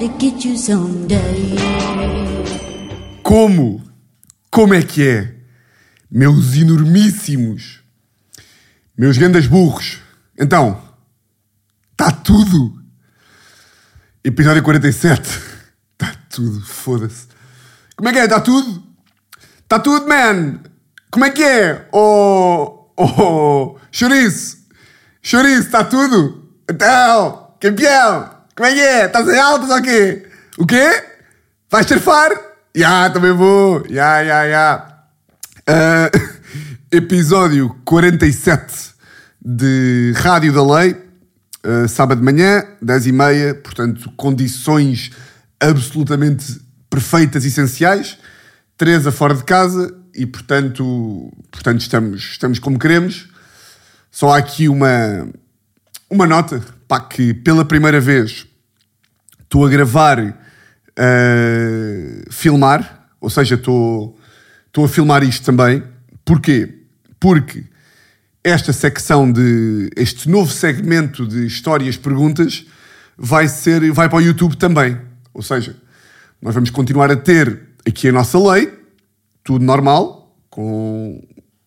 to get you someday. Como? Como é que é? Meus enormíssimos, meus grandes burros. Então, está tudo. Episódio 47. Está tudo, foda-se. Como é que é? Está tudo? Está tudo, man! Como é que é? Oh, oh, chouriço! Chouriço, está tudo? Então, campeão! Como é que é? Estás em altas ou o quê? O quê? Vais surfar? Já, também vou. Já, já, já. Ah, episódio 47 de Rádio da Lei. Ah, sábado de manhã, 10 e meia. Portanto, condições absolutamente perfeitas e essenciais. Teresa fora de casa e, portanto, portanto estamos, estamos como queremos. Só há aqui uma, uma nota, pá, que pela primeira vez estou a gravar, uh, filmar, ou seja, estou, a filmar isto também. Porquê? Porque esta secção de, este novo segmento de histórias, perguntas, vai ser, vai para o YouTube também. Ou seja, nós vamos continuar a ter aqui a nossa lei, tudo normal, com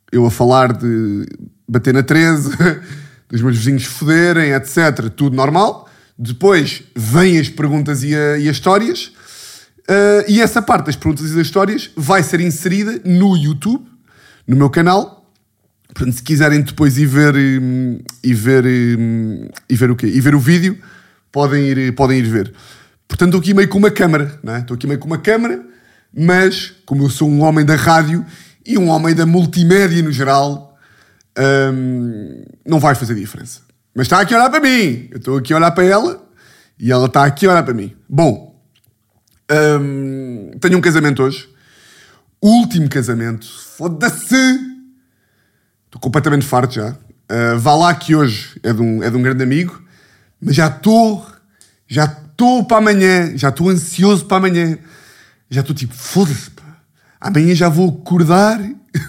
eu a falar de bater na 13, dos meus vizinhos foderem, etc. Tudo normal. Depois vêm as perguntas e, a, e as histórias. Uh, e essa parte das perguntas e das histórias vai ser inserida no YouTube, no meu canal. Portanto, se quiserem depois ir ver e ver hum, e ver o quê? E ver o vídeo, podem ir, podem ir ver. Portanto, estou aqui meio com uma câmara, não é? Estou aqui meio com uma câmara, mas como eu sou um homem da rádio e um homem da multimédia no geral, hum, não vai fazer diferença. Mas está aqui a olhar para mim. Eu estou aqui a olhar para ela e ela está aqui a olhar para mim. Bom, hum, tenho um casamento hoje. Último casamento. Foda-se! Estou completamente farto já. Uh, vá lá que hoje é de, um, é de um grande amigo, mas já estou, já estou para amanhã, já estou ansioso para amanhã. Já estou tipo, foda-se. Amanhã já vou acordar,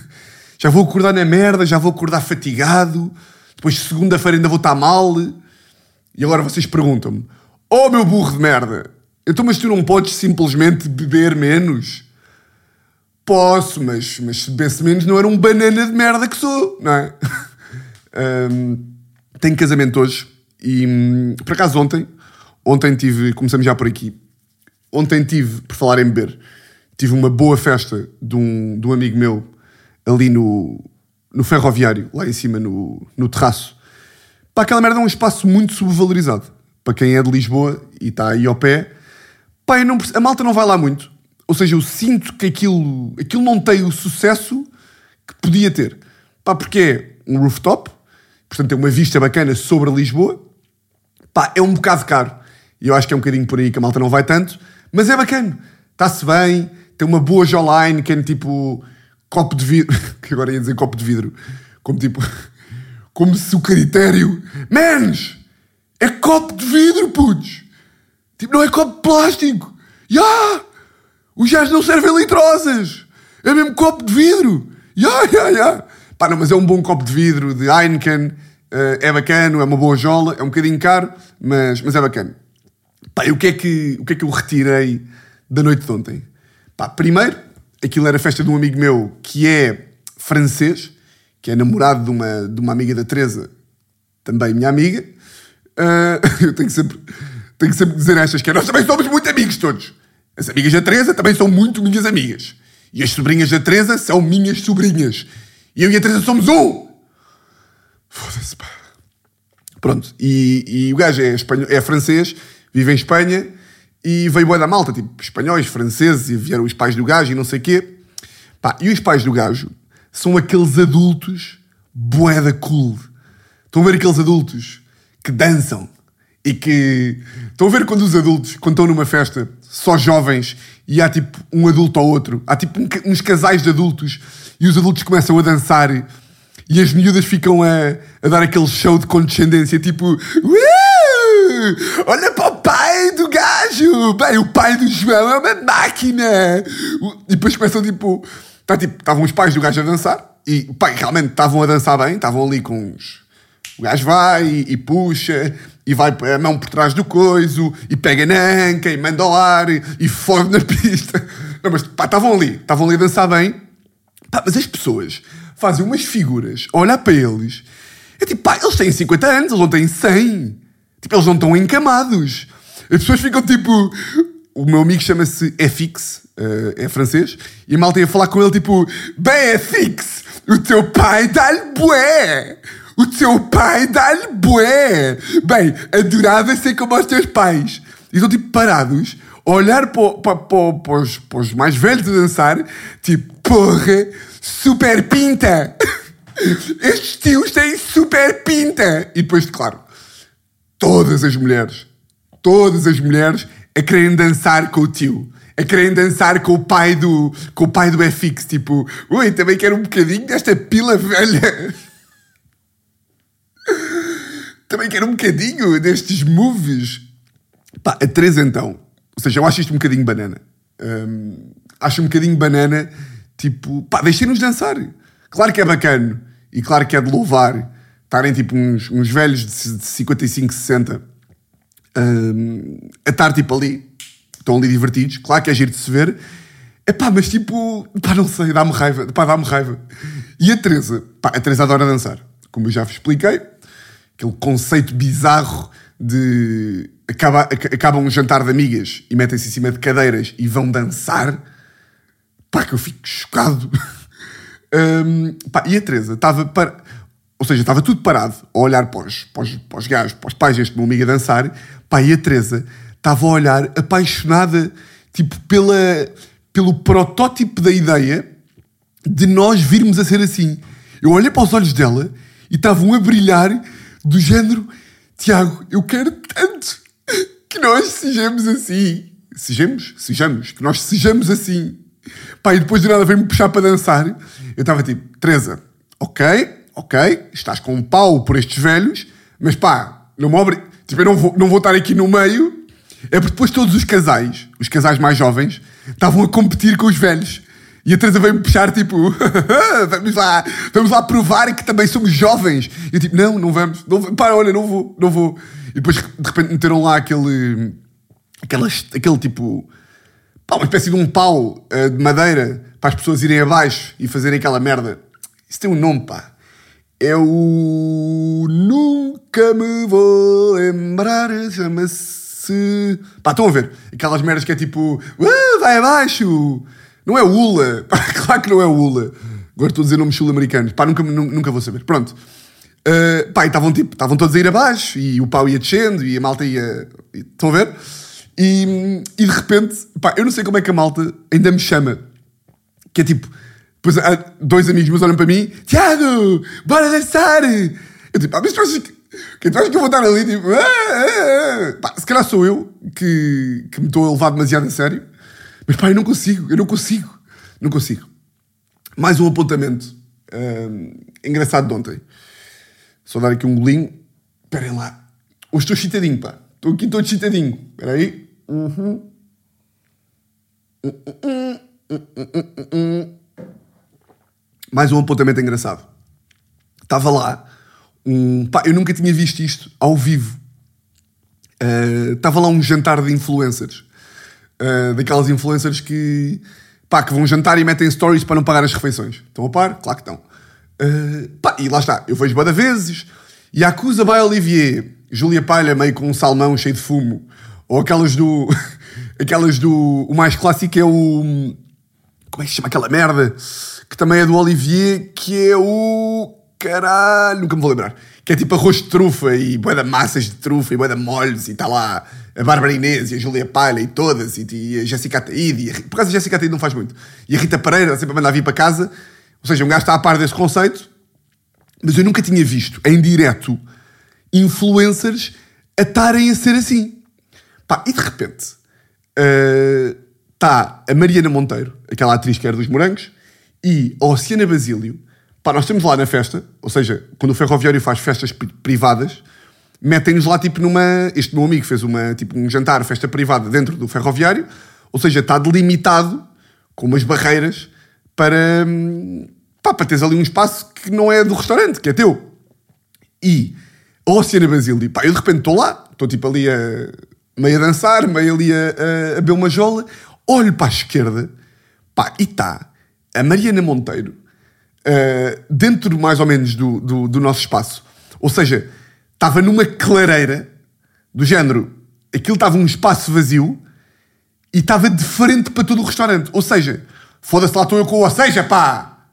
já vou acordar na merda, já vou acordar fatigado. Depois, segunda-feira, ainda vou estar mal. E agora vocês perguntam-me: Oh, meu burro de merda, então, mas tu não podes simplesmente beber menos? Posso, mas, mas se bebesse menos não era um banana de merda que sou, não é? um, tenho casamento hoje e, hum, por acaso, ontem, ontem tive, começamos já por aqui, ontem tive, por falar em beber, tive uma boa festa de um, de um amigo meu ali no, no ferroviário, lá em cima no, no terraço. Pá, aquela merda é um espaço muito subvalorizado. Para quem é de Lisboa e está aí ao pé, pá, não, a malta não vai lá muito. Ou seja, eu sinto que aquilo, aquilo não tem o sucesso que podia ter. Pá, porque é um rooftop, portanto tem uma vista bacana sobre Lisboa. Pá, é um bocado caro. E eu acho que é um bocadinho por aí que a malta não vai tanto. Mas é bacana. Está-se bem, tem uma boa jawline, que é tipo copo de vidro. que agora ia dizer copo de vidro. Como tipo. Como se o critério. Menos! É copo de vidro, putz! Tipo, não é copo de plástico! Ya! Yeah! Os gajos não servem litrosas! É mesmo copo de vidro! Ya, ya, ya! Pá, não, mas é um bom copo de vidro de Heineken. Uh, é bacana, é uma boa jola. É um bocadinho caro, mas, mas é bacana. Pá, e o que, é que, o que é que eu retirei da noite de ontem? Pá, primeiro, aquilo era a festa de um amigo meu que é francês, que é namorado de uma, de uma amiga da Teresa, também minha amiga. Uh, eu tenho que sempre, tenho que sempre dizer estas que é, nós também somos muito amigos todos. As amigas da Teresa também são muito minhas amigas. E as sobrinhas da Teresa são minhas sobrinhas. E eu e a Teresa somos um! Foda-se, pá. Pronto, e, e o gajo é, espanhol, é francês, vive em Espanha e veio boa da malta, tipo espanhóis, franceses, e vieram os pais do gajo e não sei quê. Pá, e os pais do gajo são aqueles adultos boeda cool. Estão a ver aqueles adultos que dançam e que. Estão a ver quando os adultos, quando estão numa festa, só jovens, e há tipo um adulto ao outro, há tipo um, uns casais de adultos e os adultos começam a dançar e as miúdas ficam a, a dar aquele show de condescendência, tipo. Olha para o do gajo! Bem, o pai do João é uma máquina! E depois começam tipo. Tá, tipo estavam os pais do gajo a dançar e pai, realmente estavam a dançar bem, estavam ali com os. O gajo vai e, e puxa e vai a mão por trás do coiso, e pega na anca, e manda ao ar, e, e fode na pista. Não, mas pá, estavam ali, estavam ali a dançar bem. Pá, mas as pessoas fazem umas figuras, olhar para eles, é tipo, pá, eles têm 50 anos, eles não têm 100. Tipo, eles não estão encamados. As pessoas ficam tipo. O meu amigo chama-se FX, uh, é francês, e a malta ia falar com ele tipo: Bem, FX, o teu pai dá-lhe bué! O teu pai dá-lhe bué! Bem, adorava ser como os teus pais. E estão tipo parados, a olhar para, os, para os mais velhos a dançar, tipo, porra, super pinta! Estes tios têm super pinta! E depois, claro, todas as mulheres, todas as mulheres a querem dançar com o tio. A querem dançar com o pai do, com o pai do FX. Tipo, ui, também quero um bocadinho desta pila velha. também quero um bocadinho destes moves. Pá, a Teresa então. Ou seja, eu acho isto um bocadinho banana. Hum, acho um bocadinho banana. Tipo, pá, deixem-nos dançar. Claro que é bacana. E claro que é de louvar estarem tipo uns, uns velhos de 55, 60 a estar tipo ali, estão ali divertidos, claro que é giro de se ver, é pá, mas tipo, pá, não sei, dá-me raiva, pá, dá-me raiva. E a Teresa, pá, a Teresa adora dançar, como eu já vos expliquei, aquele conceito bizarro de acaba, acabam um jantar de amigas e metem-se em cima de cadeiras e vão dançar, pá, que eu fico chocado. um, pá, e a Teresa? Estava para ou seja, estava tudo parado a olhar para os, para os, para os gajos, para os pais deste meu amigo a dançar. Pá, e a Teresa estava a olhar apaixonada, tipo, pela, pelo protótipo da ideia de nós virmos a ser assim. Eu olhei para os olhos dela e estavam a brilhar do género Tiago, eu quero tanto que nós sejamos assim. Sejamos? Sejamos. Que nós sejamos assim. Pá, e depois de nada veio-me puxar para dançar. Eu estava tipo, Teresa, ok, ok, estás com um pau por estes velhos, mas pá, não me obri... tipo, eu não vou, não vou estar aqui no meio. É porque depois todos os casais, os casais mais jovens, estavam a competir com os velhos. E a Teresa veio-me puxar, tipo, vamos lá, vamos lá provar que também somos jovens. E eu, tipo, não, não vamos, não, olha, não vou, não vou. E depois, de repente, meteram lá aquele, aquelas, aquele tipo, pá, uma espécie de um pau uh, de madeira para as pessoas irem abaixo e fazerem aquela merda. Isso tem um nome, pá. Eu nunca me vou lembrar, chama-se. Pá, estão a ver? Aquelas merdas que é tipo, uh, vai abaixo. Não é Ula. Pá, claro que não é Ula. Agora estou a dizer nomes sul-americanos. Pá, nunca, nunca vou saber. Pronto. Uh, pá, estavam tipo, estavam todos a ir abaixo e o pau ia descendo e a malta ia. Estão a ver? E, e de repente, pá, eu não sei como é que a malta ainda me chama. Que é tipo depois ah, dois amigos meus olham para mim, Tiago, bora dançar! Eu tipo, ah, mas tu achas que, que, tu achas que eu vou estar ali? Tipo, ah, ah, ah. Pá, se calhar sou eu que, que me estou a levar demasiado a sério. Mas pá, eu não consigo, eu não consigo, não consigo. Mais um apontamento uh, engraçado de ontem. Só dar aqui um golinho. Esperem lá. Hoje estou chitadinho, pá. Estou aqui todo chitadinho. Espera aí. Uhum. Uh, uh, mais um apontamento engraçado. Estava lá um. Pá, eu nunca tinha visto isto ao vivo. Uh, estava lá um jantar de influencers. Uh, daquelas influencers que. Pá, que vão jantar e metem stories para não pagar as refeições. Estão a par? Claro que estão. Uh, pá, e lá está. Eu vejo bada vezes. E acusa by Olivier. Júlia Palha meio com um salmão cheio de fumo. Ou aquelas do. aquelas do. O mais clássico é o. Como é que se chama aquela merda? Que também é do Olivier, que é o. Caralho, nunca me vou lembrar. Que é tipo arroz de trufa e boia de massas de trufa e boia de molhos e está lá a Bárbara Inês e a Julia Palha e todas e, e a Jéssica Ataíde. Por causa a Jéssica Ataíde não faz muito. E a Rita Pereira sempre a mandar vir para casa. Ou seja, um gajo está a par desse conceito. Mas eu nunca tinha visto em direto influencers a estarem a ser assim. Pá, e de repente está uh, a Mariana Monteiro, aquela atriz que era dos morangos, e a Oceana Basílio, pá, nós estamos lá na festa, ou seja, quando o ferroviário faz festas privadas, metem-nos lá tipo numa. Este meu amigo fez uma, tipo, um jantar, festa privada dentro do ferroviário, ou seja, está delimitado com umas barreiras para. Pá, para teres ali um espaço que não é do restaurante, que é teu. E a Oceana Basílio. Pá, eu de repente estou lá, estou tipo ali a meio a dançar, meio ali a, a, a beber uma jola, olho para a esquerda, pá, e está a Mariana Monteiro uh, dentro mais ou menos do, do, do nosso espaço. Ou seja, estava numa clareira do género, aquilo estava um espaço vazio e estava de frente para todo o restaurante. Ou seja, foda-se lá estou eu com o ou seja, pá!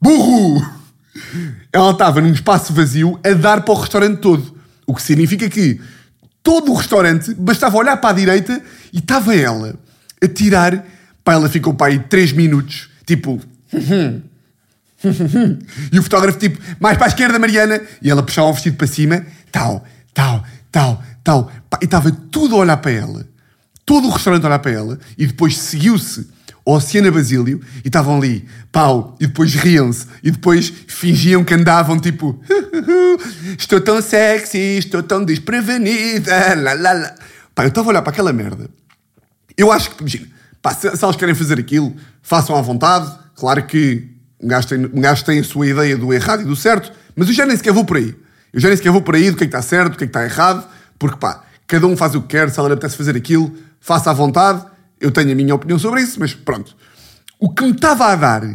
Burro! Ela estava num espaço vazio a dar para o restaurante todo. O que significa que todo o restaurante bastava olhar para a direita e estava ela a tirar. Pá, ela ficou para aí 3 minutos, tipo. e o fotógrafo, tipo, mais para a esquerda, Mariana. E ela puxava o vestido para cima, tal, tal, tal, tal. E estava tudo a olhar para ela. Todo o restaurante a olhar para ela. E depois seguiu-se Oceana Basílio e estavam ali, pau, e depois riam-se, e depois fingiam que andavam tipo estou tão sexy, estou tão desprevenida, lá, lá, lá. Pá, eu estava a olhar para aquela merda. Eu acho que, imagina, pá, se, se elas querem fazer aquilo, façam à vontade. Claro que um gajo, tem, a sua ideia do errado e do certo, mas eu já nem sequer vou por aí. Eu já nem sequer vou por aí do que é que está certo, do que é que está errado, porque pá, cada um faz o que quer, se ela lhe apetece fazer aquilo, faça à vontade eu tenho a minha opinião sobre isso, mas pronto. O que me estava a dar, uh,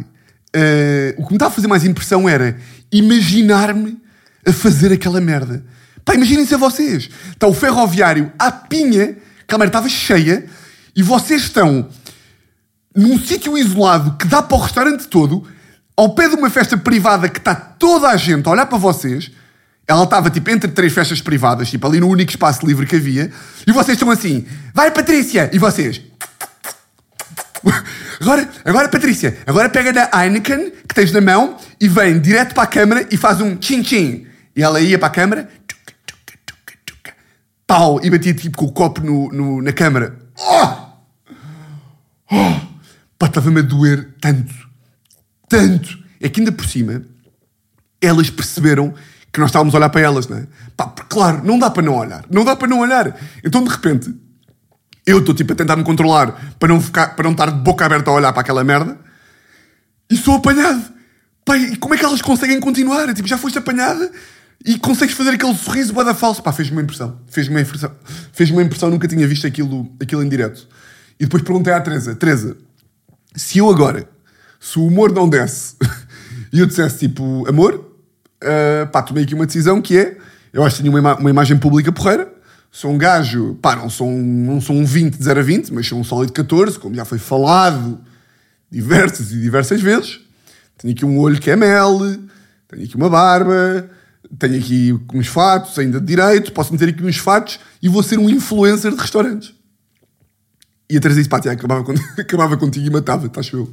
o que me estava a fazer mais impressão era imaginar-me a fazer aquela merda. Pá, imaginem-se a vocês. Está o ferroviário à pinha, que a merda estava cheia, e vocês estão num sítio isolado que dá para o restaurante todo, ao pé de uma festa privada que está toda a gente a olhar para vocês. Ela estava tipo entre três festas privadas, tipo ali no único espaço livre que havia, e vocês estão assim, vai Patrícia! E vocês, Agora, agora, Patrícia, agora pega na Heineken que tens na mão e vem direto para a câmara e faz um tchim-tchim. E ela ia para a câmara, pau, e batia tipo com o copo no, no na câmara. Oh! Oh! Pá, estava-me a doer tanto, tanto. É que ainda por cima, elas perceberam que nós estávamos a olhar para elas, não é? Pá, claro, não dá para não olhar. Não dá para não olhar. Então, de repente, eu estou tipo a tentar me controlar para não, ficar, para não estar de boca aberta a olhar para aquela merda e sou apanhado. Pai, e como é que elas conseguem continuar? Tipo, já foste apanhada e consegues fazer aquele sorriso bada falso. Pá, fez-me uma impressão. Fez-me uma impressão. Fez-me uma impressão, nunca tinha visto aquilo, aquilo em direto. E depois perguntei à Teresa: Teresa, se eu agora, se o humor não desce e eu dissesse tipo, amor, uh, pá, tomei aqui uma decisão que é, eu acho que tenho uma, ima uma imagem pública porreira, Sou um gajo, pá, não sou um, não sou um 20 de 0 a 20, mas sou um sólido 14, como já foi falado diversas e diversas vezes. Tenho aqui um olho que é mel, tenho aqui uma barba, tenho aqui uns fatos ainda de direito, posso meter aqui uns fatos e vou ser um influencer de restaurantes. E a Teresa disse, pá, tia, acabava, acabava contigo e matava, estás eu.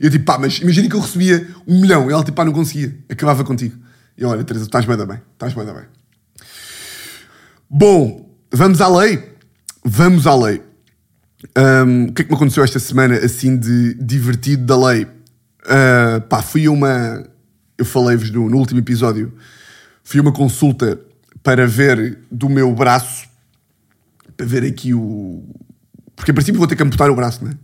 E eu tipo, pá, mas imagina que eu recebia um milhão. E ela tipo, pá, não conseguia, acabava contigo. E olha, Teresa, estás bem da bem, estás bem da bem. Bom, Vamos à lei? Vamos à lei. Um, o que é que me aconteceu esta semana assim de divertido da lei? Uh, pá, fui a uma. Eu falei-vos no, no, último episódio. Fui a uma consulta para ver do meu braço. Para ver aqui o. Porque a princípio vou ter que amputar o braço, não é?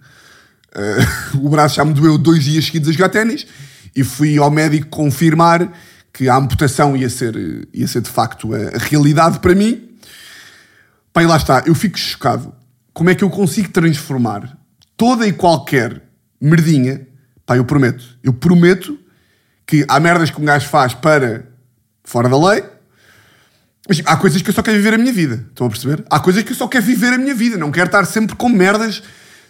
Uh, o braço já me doeu dois dias seguidos a jogar ténis e fui ao médico confirmar que a amputação ia ser, ia ser de facto a, realidade para mim e lá está, eu fico chocado. Como é que eu consigo transformar toda e qualquer merdinha? Pá, eu prometo. Eu prometo que há merdas que um gajo faz para fora da lei, mas tipo, há coisas que eu só quero viver a minha vida. Estão a perceber? Há coisas que eu só quero viver a minha vida. Não quero estar sempre com merdas.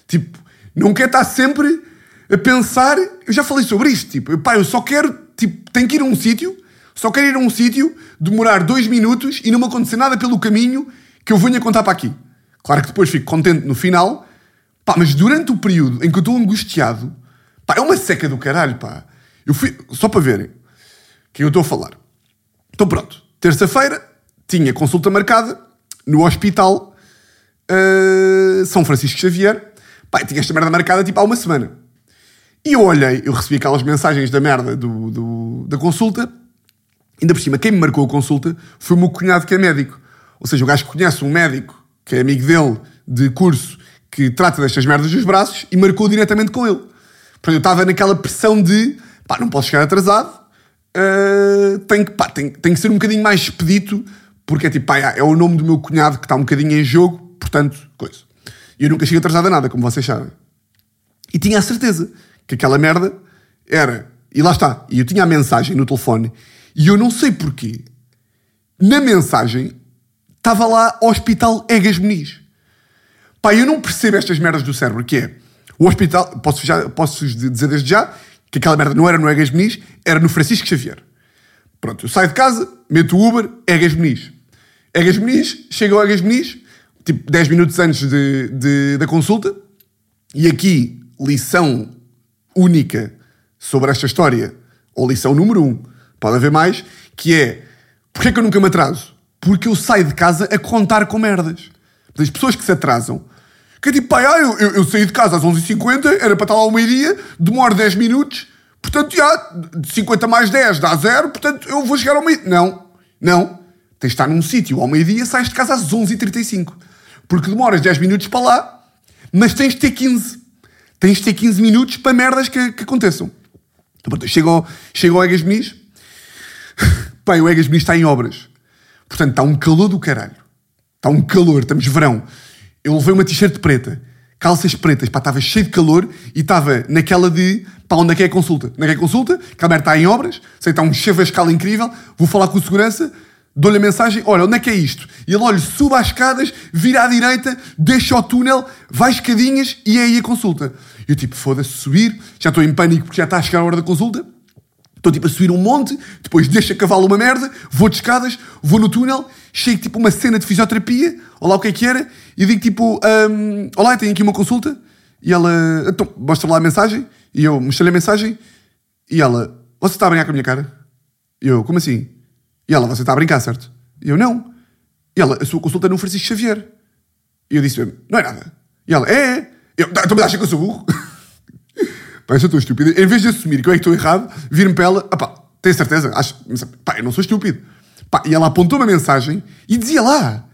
Tipo, não quero estar sempre a pensar. Eu já falei sobre isto. Tipo, pá, eu só quero. Tipo, tenho que ir a um sítio. Só quero ir a um sítio, demorar dois minutos e não me acontecer nada pelo caminho que eu venho a contar para aqui. Claro que depois fico contente no final, pá, mas durante o período em que eu estou angustiado, pá, é uma seca do caralho, pá. Eu fui, só para verem que eu estou a falar. Então pronto, terça-feira tinha consulta marcada no hospital uh, São Francisco Xavier. Pá, tinha esta merda marcada tipo há uma semana. E eu olhei, eu recebi aquelas mensagens da merda do, do, da consulta. Ainda por cima, quem me marcou a consulta foi o meu cunhado que é médico. Ou seja, o gajo conhece um médico que é amigo dele de curso que trata destas merdas dos braços e marcou diretamente com ele. Portanto, eu estava naquela pressão de pá, não posso chegar atrasado, uh, que, tem que ser um bocadinho mais expedito, porque é tipo, pá, é o nome do meu cunhado que está um bocadinho em jogo, portanto, coisa. E eu nunca chego atrasado a nada, como vocês sabem. E tinha a certeza que aquela merda era. E lá está. E eu tinha a mensagem no telefone. E eu não sei porquê. Na mensagem estava lá Hospital Egas Muniz. Pá, eu não percebo estas merdas do cérebro, que é o hospital, posso, já, posso dizer desde já que aquela merda não era no Egas Muniz, era no Francisco Xavier. Pronto, eu saio de casa, meto o Uber, Egas Muniz. Egas Muniz, chego ao Egas Muniz, tipo 10 minutos antes de, de, da consulta, e aqui, lição única sobre esta história, ou lição número um, pode haver mais, que é, porquê que eu nunca me atraso? Porque eu saio de casa a contar com merdas. As pessoas que se atrasam, que é tipo, pai, ah, eu, eu, eu, saí de casa às 11h50, era para estar lá ao meio-dia, demoro 10 minutos, portanto, já, 50 mais 10 dá zero, portanto, eu vou chegar ao meio Não, não. Tens de estar num sítio ao meio-dia, sais de casa às 11h35. Porque demoras 10 minutos para lá, mas tens de ter 15. Tens de ter 15 minutos para merdas que, que aconteçam. Então, pronto, chego ao, chego ao Egas Muniz. Pai, o Egas Muniz está em obras. Portanto, está um calor do caralho. Está um calor, estamos verão. Eu levei uma t-shirt preta, calças pretas, pá, estava cheio de calor e estava naquela de, pá, onde é que é a consulta? Onde é que é a consulta? A merda está em obras, sei que está um chavascal incrível, vou falar com o segurança, dou-lhe a mensagem, olha, onde é que é isto? E ele, olha, suba as escadas, vira à direita, deixa o túnel, vai escadinhas e é aí a consulta. Eu tipo, foda-se, subir, já estou em pânico porque já está a chegar a hora da consulta, estou tipo a subir um monte, depois deixo a cavalo uma merda, vou de escadas, vou no túnel, chego tipo uma cena de fisioterapia, olá o que é que era, e digo tipo, um, olá, tenho aqui uma consulta, e ela, então, mostra lá a mensagem, e eu mostrei-lhe a mensagem, e ela, você está a brincar com a minha cara? E eu, como assim? E ela, você está a brincar, certo? E eu, não. E ela, a sua consulta é no Francisco Xavier. E eu disse não é nada. E ela, é, é. Eu, então, mas acha que eu sou burro? pá, eu tão estúpido. Em vez de assumir que eu é que estou errado, vir-me para ela, ah pá, tenho certeza? Acho, pá, eu não sou estúpido. Pá, e ela apontou uma mensagem e dizia lá,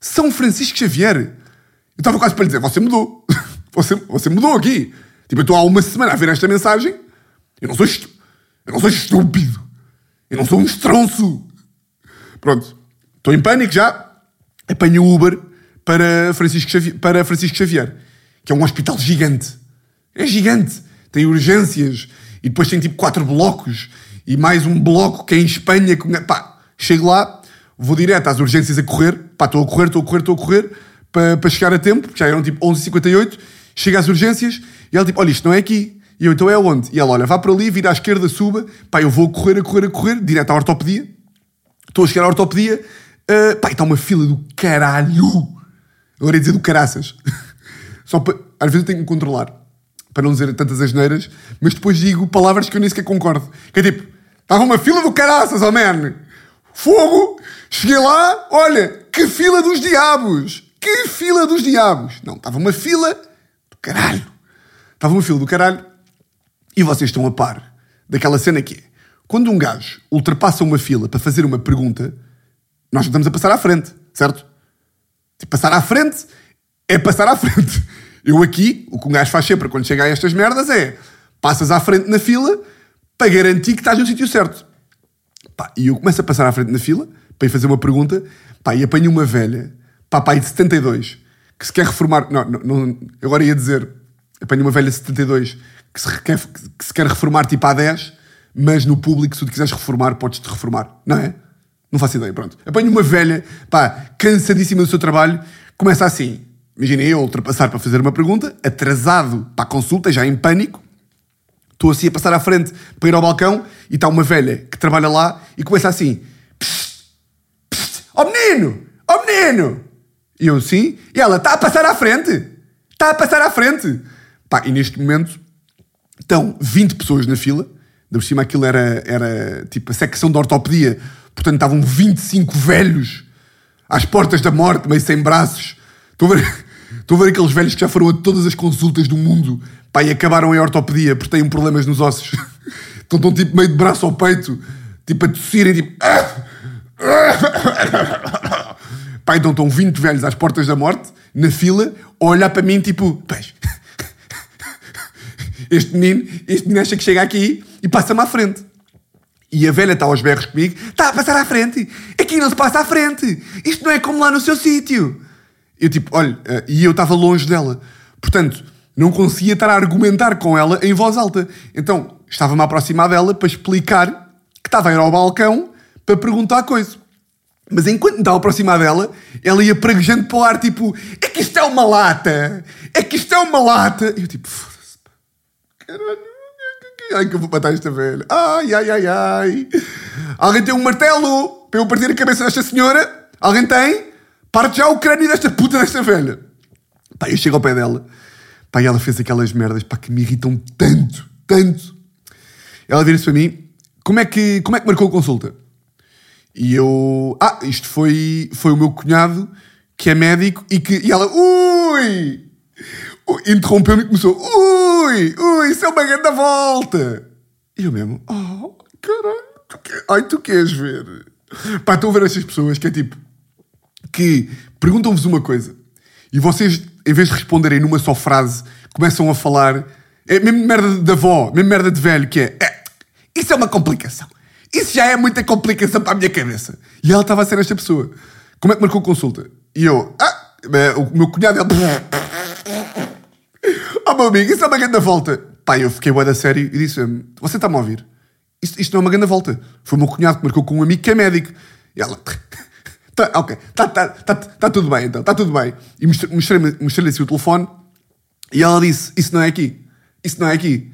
São Francisco Xavier. Eu estava quase para lhe dizer, você mudou. você, você mudou aqui. Tipo, eu estou há uma semana a ver esta mensagem. Eu não sou, eu não sou estúpido. Eu não sou um estronço. Pronto. Estou em pânico já. Apanho o Uber para Francisco, Xavier, para Francisco Xavier, que é um hospital gigante. É gigante. Tem urgências e depois tem tipo quatro blocos e mais um bloco que é em Espanha. Pá, chego lá, vou direto às urgências a correr. Pá, estou a correr, estou a correr, estou a correr para, para chegar a tempo, já eram tipo 11h58. Chego às urgências e ela tipo, olha, isto não é aqui. E eu, então é onde? E ela, olha, vá para ali, vira à esquerda, suba. Pá, eu vou correr, a correr, a correr, direto à ortopedia. Estou a chegar à ortopedia. Uh, pá, está uma fila do caralho. Agora ia dizer do caraças. Só para... Às vezes eu tenho que me controlar. Para não dizer tantas asneiras. Mas depois digo palavras que eu nem sequer concordo. Que é tipo... Estava uma fila do caraças, oh man. Fogo. Cheguei lá. Olha, que fila dos diabos. Que fila dos diabos. Não, estava uma fila do caralho. Estava uma fila do caralho. E vocês estão a par daquela cena que é. Quando um gajo ultrapassa uma fila para fazer uma pergunta, nós estamos a passar à frente, certo? Tipo, passar à frente é passar à frente. Eu aqui, o que um gajo faz sempre quando chega a estas merdas é passas à frente na fila para garantir que estás no sítio certo. Pá, e eu começo a passar à frente na fila para ir fazer uma pergunta pá, e apanho uma velha, pá, pai de 72, que se quer reformar. Não, não, não, agora ia dizer, apanho uma velha de 72 que se, quer, que se quer reformar tipo há 10 mas no público, se tu quiseres reformar, podes-te reformar, não é? Não faço ideia, pronto. Apanho uma velha, pá, cansadíssima do seu trabalho, começa assim. Imaginem eu ultrapassar para fazer uma pergunta, atrasado para a consulta, já em pânico. Estou assim a passar à frente para ir ao balcão e está uma velha que trabalha lá e começa assim: Psst, psst, oh menino, oh menino. E eu sim, e ela está a passar à frente, está a passar à frente. Pá, e neste momento estão 20 pessoas na fila de por cima aquilo era, era tipo a secção de ortopedia, portanto estavam 25 velhos às portas da morte, meio sem braços. Estou a ver, estou a ver aqueles velhos que já foram a todas as consultas do mundo pá, e acabaram em ortopedia porque têm problemas nos ossos. Estão, estão tipo meio de braço ao peito, tipo a tossirem, tipo. Pá, então estão 20 velhos às portas da morte, na fila, a olhar para mim, tipo. Este menino, este menino acha que chega aqui e passa-me à frente. E a velha está aos berros comigo, está a passar à frente. Aqui não se passa à frente. Isto não é como lá no seu sítio. Eu tipo, olha, eh, e eu estava longe dela. Portanto, não conseguia estar a argumentar com ela em voz alta. Então, estava-me a aproximar dela para explicar que estava a ir ao balcão para perguntar coisa. Mas enquanto me estava a aproximar dela, ela ia praguejando para o ar, tipo, é que isto é uma lata! É que isto é uma lata! E eu tipo, caralho. Ai, que eu vou matar esta velha. Ai, ai, ai, ai. Alguém tem um martelo para eu partir a cabeça desta senhora? Alguém tem? Parte já o crânio desta puta desta velha. Pá, eu chego ao pé dela. Pá, e ela fez aquelas merdas, pá, que me irritam tanto, tanto. Ela vira-se para mim. Como é, que, como é que marcou a consulta? E eu... Ah, isto foi, foi o meu cunhado, que é médico, e que... E ela... Ui! Interrompeu-me e começou: Ui, ui, isso é uma grande volta. E eu mesmo: Oh, caralho, tu que... ai, tu queres ver? Pá, estão a ver estas pessoas que é tipo: que perguntam-vos uma coisa e vocês, em vez de responderem numa só frase, começam a falar. É mesmo merda de avó, mesmo merda de velho, que é, é isso é uma complicação. Isso já é muita complicação para a minha cabeça. E ela estava a ser esta pessoa. Como é que marcou consulta? E eu, ah, é, o meu cunhado, ele oh, meu amigo, isso é uma grande volta. Pá, eu fiquei bué da sério e disse você está-me a ouvir? Isto, isto, não é uma grande volta. Foi o meu cunhado que marcou com um amigo que é médico. E ela... tá, ok, está tá, tá, tá tudo bem então, está tudo bem. E mostrei-lhe mostrei assim o telefone e ela disse, isso não é aqui. Isso não é aqui.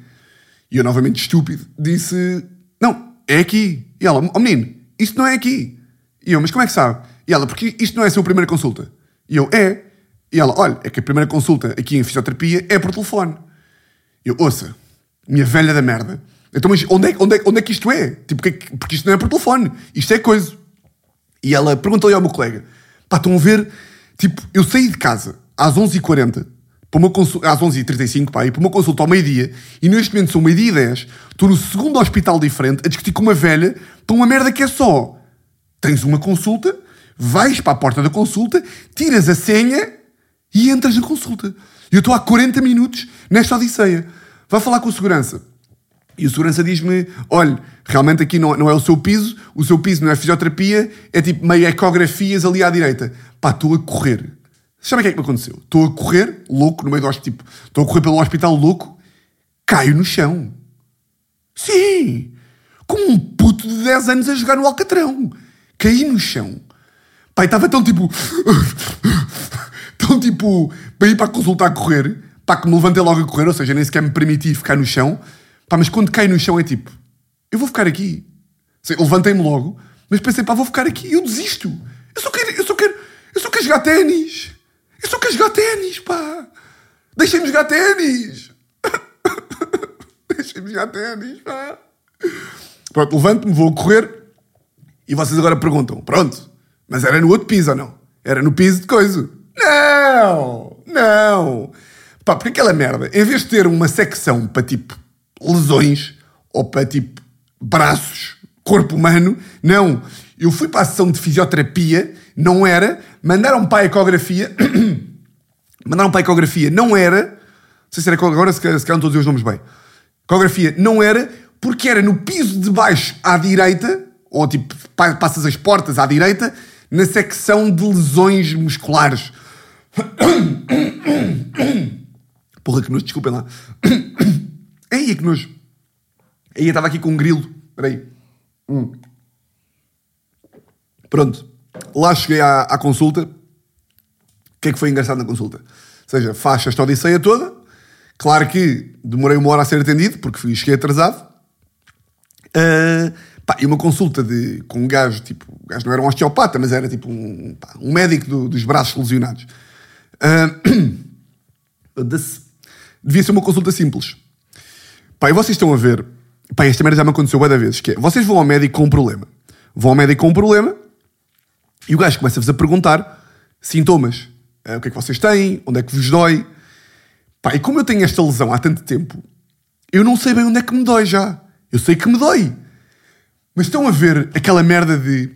E eu, novamente estúpido, disse, não, é aqui. E ela, oh menino, isso não é aqui. E eu, mas como é que sabe? E ela, porque isto não é a sua primeira consulta. E eu, é. E ela, olha, é que a primeira consulta aqui em fisioterapia é por telefone. Eu, ouça, minha velha da merda. Então, mas onde é, onde é, onde é que isto é? Tipo, porque isto não é por telefone. Isto é coisa. E ela perguntou-lhe ao meu colega, pá, estão a ver? Tipo, eu saí de casa às 11h40, para uma consulta, às 11h35, pá, e para uma consulta ao meio-dia, e neste momento são meio-dia e 10, estou no segundo hospital diferente a discutir com uma velha para uma merda que é só. Tens uma consulta, vais para a porta da consulta, tiras a senha e entras na consulta. E eu estou há 40 minutos nesta odisseia. Vai falar com o segurança. E o segurança diz-me: olha, realmente aqui não, não é o seu piso, o seu piso não é fisioterapia, é tipo meio ecografias ali à direita. Pá, estou a correr. Sabe o que é que me aconteceu? Estou a correr, louco, no meio do hospital, tipo, estou a correr pelo hospital louco, caio no chão. Sim! Como um puto de 10 anos a jogar no Alcatrão. Caí no chão. Pai, estava tão tipo. Então, tipo, para ir para a consulta a correr, pá, que me levantei logo a correr, ou seja, nem sequer me permiti ficar no chão. Pá, mas quando caio no chão é tipo, eu vou ficar aqui. Levantei-me logo, mas pensei, pá, vou ficar aqui, eu desisto. Eu só quero, eu só quero, eu só quero jogar ténis. Eu só quero jogar ténis, pá. Deixem-me jogar ténis. Deixem-me jogar ténis, pá. Pronto, levanto-me, vou correr. E vocês agora perguntam, pronto, mas era no outro piso ou não? Era no piso de coisa. Não! Não! Pá, porque aquela merda, em vez de ter uma secção para tipo lesões ou para tipo braços, corpo humano, não. Eu fui para a sessão de fisioterapia, não era. Mandaram para a ecografia. mandaram para a ecografia, não era. Não sei se era agora, se calhar não estou a dizer os nomes bem. Ecografia não era, porque era no piso de baixo à direita, ou tipo, passas as portas à direita, na secção de lesões musculares. Porra, que nojo, desculpem lá. Ei, que nojo. Aí eu estava aqui com um grilo. Espera aí. Hum. Pronto. Lá cheguei à, à consulta. O que é que foi engraçado na consulta? Ou seja, faz esta odisseia toda. Claro que demorei uma hora a ser atendido, porque cheguei atrasado. Uh, pá, e uma consulta de, com um gajo, tipo, o gajo não era um osteopata, mas era tipo um, pá, um médico do, dos braços lesionados. Uh, devia ser uma consulta simples. E vocês estão a ver. Pá, esta merda já me aconteceu várias vezes. Que é, vocês vão ao médico com um problema. Vão ao médico com um problema e o gajo começa-vos a perguntar sintomas. Uh, o que é que vocês têm? Onde é que vos dói? Pá, e como eu tenho esta lesão há tanto tempo, eu não sei bem onde é que me dói já. Eu sei que me dói. Mas estão a ver aquela merda de.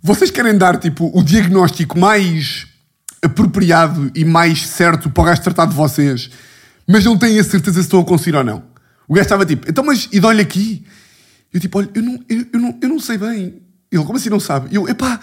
Vocês querem dar, tipo, o diagnóstico mais apropriado e mais certo para o gajo tratar de vocês, mas não têm a certeza se estão a conseguir ou não. O gajo estava tipo, então, mas e dói-lhe aqui? Eu tipo, olha, eu não, eu, eu não, eu não sei bem. Ele, como assim não sabe? Eu, epá,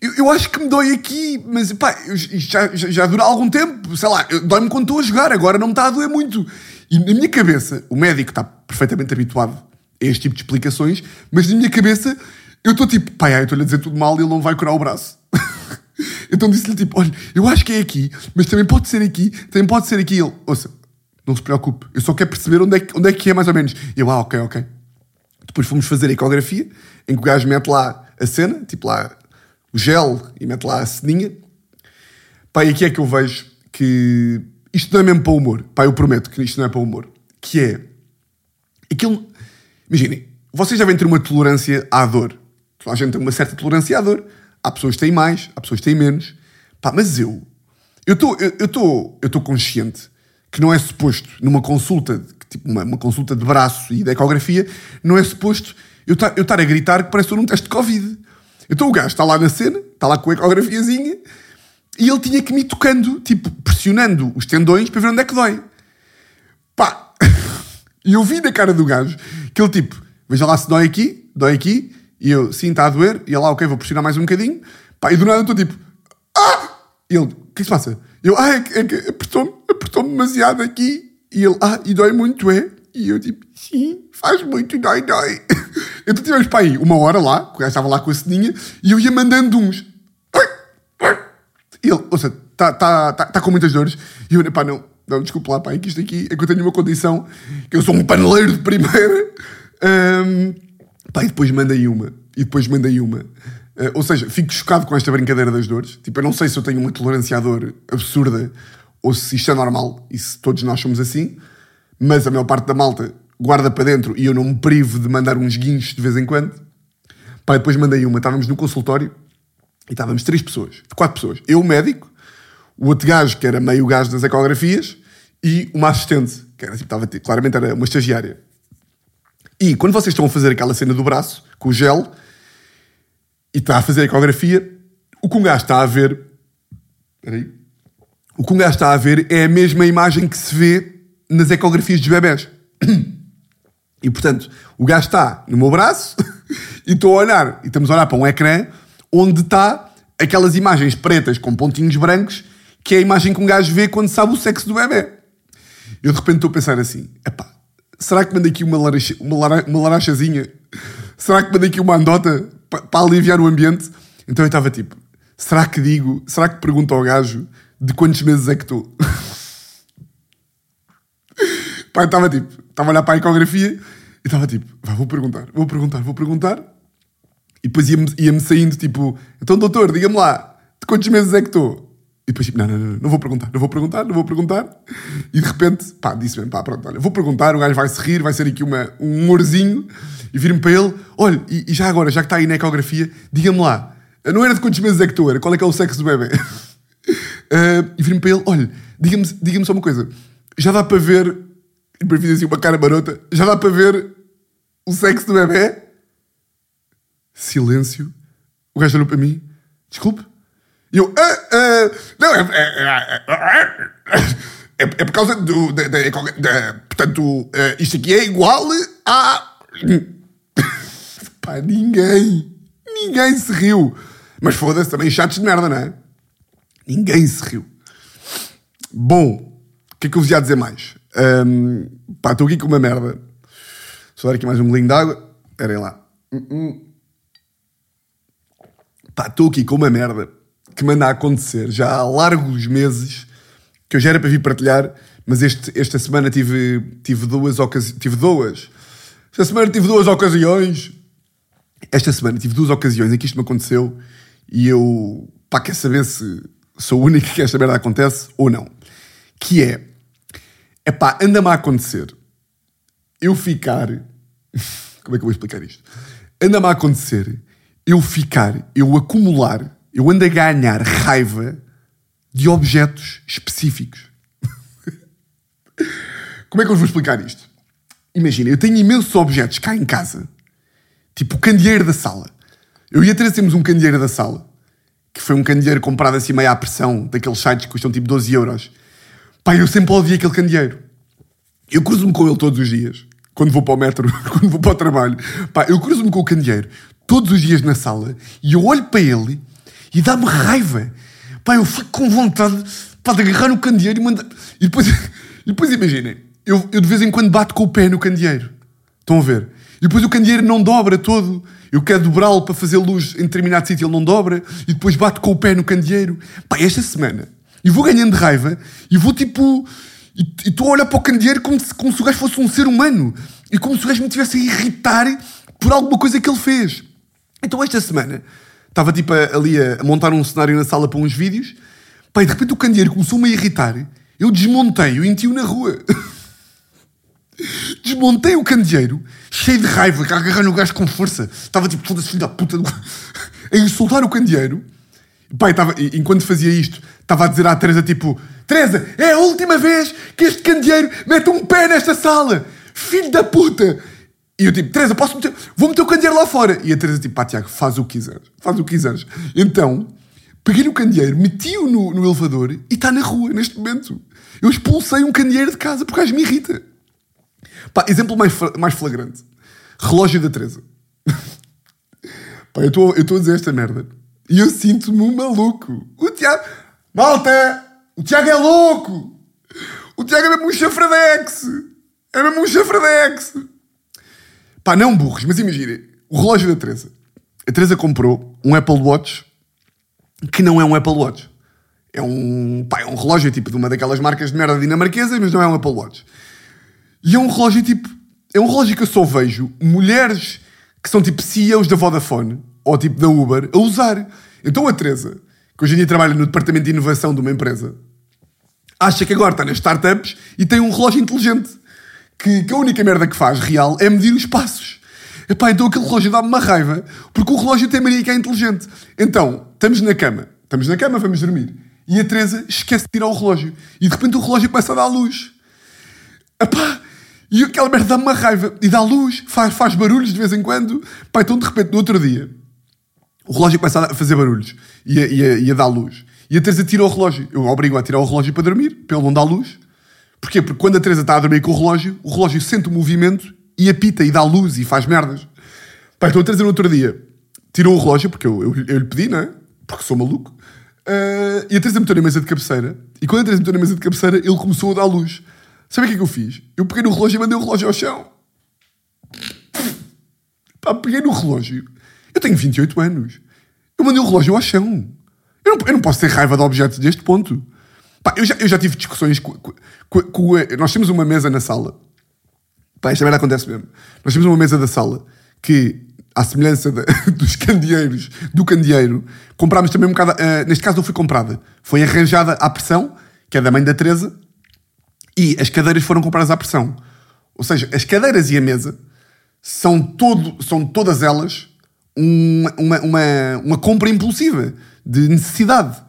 eu, eu acho que me dói aqui, mas epá, já, já, já dura algum tempo, sei lá, dói-me quando estou a jogar, agora não me está a doer muito. E na minha cabeça, o médico está perfeitamente habituado a este tipo de explicações, mas na minha cabeça, eu estou tipo, pá, eu estou-lhe a dizer tudo mal e ele não vai curar o braço. então disse-lhe tipo, olha, eu acho que é aqui, mas também pode ser aqui, também pode ser aqui. Ele, ouça, não se preocupe, eu só quero perceber onde é que, onde é, que é mais ou menos. Eu, ah, ok, ok. Depois fomos fazer a ecografia, em que o gajo mete lá a cena, tipo lá o gel e mete lá a ceninha. Pá, e aqui é que eu vejo que isto não é mesmo para o humor. Pá, eu prometo que isto não é para o humor. Que é aquilo. Imaginem, vocês devem ter uma tolerância à dor. A gente tem uma certa tolerância à dor. Há pessoas que têm mais, há pessoas que têm menos. Pá, mas eu. Eu estou eu, tô, tô consciente que não é suposto, numa consulta, tipo uma, uma consulta de braço e de ecografia, não é suposto eu estar a gritar que parece que estou num teste de Covid. Então o gajo está lá na cena, está lá com a ecografiazinha, e ele tinha que me tocando, tipo, pressionando os tendões para ver onde é que dói. Pá! E eu vi na cara do gajo que ele, tipo, veja lá se dói aqui, dói aqui, e eu, sim, está a doer, e ele, lá, ok, vou pressionar mais um bocadinho, pá, e do nada eu estou tipo, ah! E ele, o que é que se passa? Eu, ah, é que, é que apertou-me apertou demasiado aqui, e ele, ah, e dói muito, é? E eu, tipo, sim, faz muito, dói, dói. Então tivemos para aí uma hora lá, o gajo estava lá com a ceninha, e eu ia mandando uns. E ele, ou seja, está tá, tá, tá com muitas dores. E eu, pá, não, não, desculpa lá, pá, é que isto aqui é que eu tenho uma condição que eu sou um paneleiro de primeira. Ahm, pá, e depois mandei uma. E depois mandei uma. Ah, ou seja, fico chocado com esta brincadeira das dores. Tipo, eu não sei se eu tenho uma tolerância à dor absurda ou se isto é normal e se todos nós somos assim. Mas a maior parte da malta guarda para dentro e eu não me privo de mandar uns guinchos de vez em quando. Pá, depois mandei uma. Estávamos no consultório e estávamos três pessoas, quatro pessoas. Eu, o médico, o outro gajo, que era meio gajo das ecografias, e uma assistente, que era, tipo, estava, claramente era uma estagiária. E quando vocês estão a fazer aquela cena do braço, com o gel, e está a fazer a ecografia, o que um gajo está a ver. Espera aí. O que um gajo está a ver é a mesma imagem que se vê nas ecografias dos bebés. E portanto, o gajo está no meu braço e estou a olhar, e estamos a olhar para um ecrã onde está aquelas imagens pretas com pontinhos brancos, que é a imagem que um gajo vê quando sabe o sexo do bebê. Eu de repente estou a pensar assim: epá, será que mandei aqui uma, laracha, uma, lara, uma larachazinha? Será que mandei aqui uma andota para, para aliviar o ambiente? Então eu estava tipo: será que digo, será que pergunto ao gajo de quantos meses é que estou? Eu estava tipo, estava a olhar para a ecografia e estava tipo, "Vá, vou perguntar, vou perguntar, vou perguntar. E depois ia-me ia saindo tipo, então doutor, diga-me lá, de quantos meses é que estou? E depois tipo, não, não, não, não vou perguntar, não vou perguntar, não vou perguntar. E de repente, pá, disse mesmo, pá, pronto, olha, vou perguntar, o gajo vai se rir, vai ser aqui uma, um humorzinho. E vir-me para ele, olha, e, e já agora, já que está aí na ecografia, diga-me lá, não era de quantos meses é que estou, era qual é que é o sexo do bebê? Uh, e vir-me para ele, olha, diga-me diga só uma coisa, já dá para ver, e fiz assim uma cara barota, já dá para ver o sexo do bebê? Silêncio. O gajo olhou para mim, desculpe. E eu, ah, ah, não, é, é, é, é, por causa do, portanto, eh, isto aqui é igual a... Pá, ninguém, ninguém se riu. Mas foda-se, também chatos de merda, não é? Ninguém se riu. Bom, o que é que eu vos ia dizer mais? Ahm, pá, estou aqui com uma merda. Só dar aqui mais um golinho de água. Esperem lá. Hum, hum. Pá, estou aqui com uma merda que me anda a acontecer já há largos meses que eu já era para vir partilhar, mas este, esta semana tive, tive duas ocasiões. Tive duas. Esta semana tive duas ocasiões. Esta semana tive duas ocasiões em que isto me aconteceu e eu, pá, quer saber se sou o único que esta merda acontece ou não. Que é, é pá, anda-me a acontecer eu ficar. Como é que eu vou explicar isto? Anda-me a acontecer eu ficar, eu acumular, eu ando a ganhar raiva de objetos específicos. Como é que eu vos vou explicar isto? Imagina, eu tenho imensos objetos cá em casa, tipo o candeeiro da sala. Eu ia trazermos um candeeiro da sala, que foi um candeeiro comprado assim meio à pressão, daqueles sites que custam tipo 12 euros. Pá, eu sempre odiei aquele candeeiro. Eu cruzo-me com ele todos os dias. quando vou para o metro, quando vou para o trabalho, pá, eu cruzo-me com o candeeiro todos os dias na sala e eu olho para ele e dá-me raiva. Pá, eu fico com vontade pá, de agarrar no candeeiro e mandar. E depois, e depois imaginem, eu, eu de vez em quando bato com o pé no candeeiro. Estão a ver? E depois o candeeiro não dobra todo. Eu quero dobrá-lo para fazer luz em determinado sítio, ele não dobra. E depois bato com o pé no candeeiro. Pá, esta semana. E vou ganhando raiva e vou tipo. E estou a olhar para o candeeiro como se, como se o gajo fosse um ser humano. E como se o gajo me estivesse a irritar por alguma coisa que ele fez. Então esta semana estava tipo ali a, montar um cenário na sala para uns vídeos. Pá, e de repente o candeeiro começou-me a irritar. Eu desmontei-o e meti-o na rua. Desmontei o candeeiro, cheio de raiva, a agarrar no gajo com força. Estava tipo toda filho da puta. A insultar o candeeiro. Pai, estava, enquanto fazia isto, estava a dizer à Teresa tipo: Teresa, é a última vez que este candeeiro mete um pé nesta sala. Filho da puta. E eu tipo, Teresa, posso meter? Vou meter o candeeiro lá fora. E a Teresa tipo, pá, Tiago, faz o que quiseres. Faz o que quiseres. Então, peguei no candeeiro, meti-o no, no elevador e está na rua neste momento. Eu expulsei um candeeiro de casa porque o gajo me irrita. Pá, exemplo mais, mais flagrante. Relógio da Teresa. Pá, eu estou a dizer esta merda. E eu sinto-me um maluco. O Tiago... Malta! O Tiago é louco! O Tiago é mesmo um chafradex! É mesmo um chafradex! Pá, não burros, mas imaginem. O relógio da Teresa. A Teresa comprou um Apple Watch que não é um Apple Watch. É um, pá, é um relógio tipo de uma daquelas marcas de merda dinamarquesas, mas não é um Apple Watch. E é um relógio tipo. É um relógio que eu só vejo mulheres que são tipo CEOs da Vodafone ou tipo da Uber a usar. Então a Teresa, que hoje em dia trabalha no departamento de inovação de uma empresa, acha que agora está nas startups e tem um relógio inteligente. Que, que a única merda que faz real é medir os passos. Epá, então aquele relógio dá-me uma raiva, porque o relógio tem mania que é inteligente. Então, estamos na cama, estamos na cama, vamos dormir. E a Teresa esquece de tirar o relógio. E de repente o relógio começa a dar luz. Epá, e aquela merda dá-me uma raiva. E dá luz, faz, faz barulhos de vez em quando. Pá, então de repente, no outro dia, o relógio começa a fazer barulhos e a, e a, e a dar luz. E a Teresa tira o relógio. Eu obrigo a tirar o relógio para dormir, ele não dar luz. Porquê? Porque quando a Teresa está a dormir com o relógio, o relógio sente o movimento e apita e dá luz e faz merdas. Pá, então a Teresa no outro dia tirou o relógio, porque eu, eu, eu lhe pedi, não é? Porque sou maluco. Uh, e a Teresa meteu na mesa de cabeceira. E quando a Teresa meteu na mesa de cabeceira, ele começou a dar luz. Sabe o que é que eu fiz? Eu peguei no relógio e mandei o relógio ao chão. Pá, peguei no relógio. Eu tenho 28 anos. Eu mandei o relógio ao chão. Eu não, eu não posso ter raiva de objetos deste ponto. Pá, eu, já, eu já tive discussões com, com, com, com, Nós temos uma mesa na sala. Pá, esta merda acontece mesmo. Nós temos uma mesa da sala que, à semelhança de, dos candeeiros, do candeeiro, comprámos também um bocado. Uh, neste caso não foi comprada. Foi arranjada à pressão, que é da mãe da Teresa, e as cadeiras foram compradas à pressão. Ou seja, as cadeiras e a mesa são, todo, são todas elas uma, uma, uma, uma compra impulsiva de necessidade.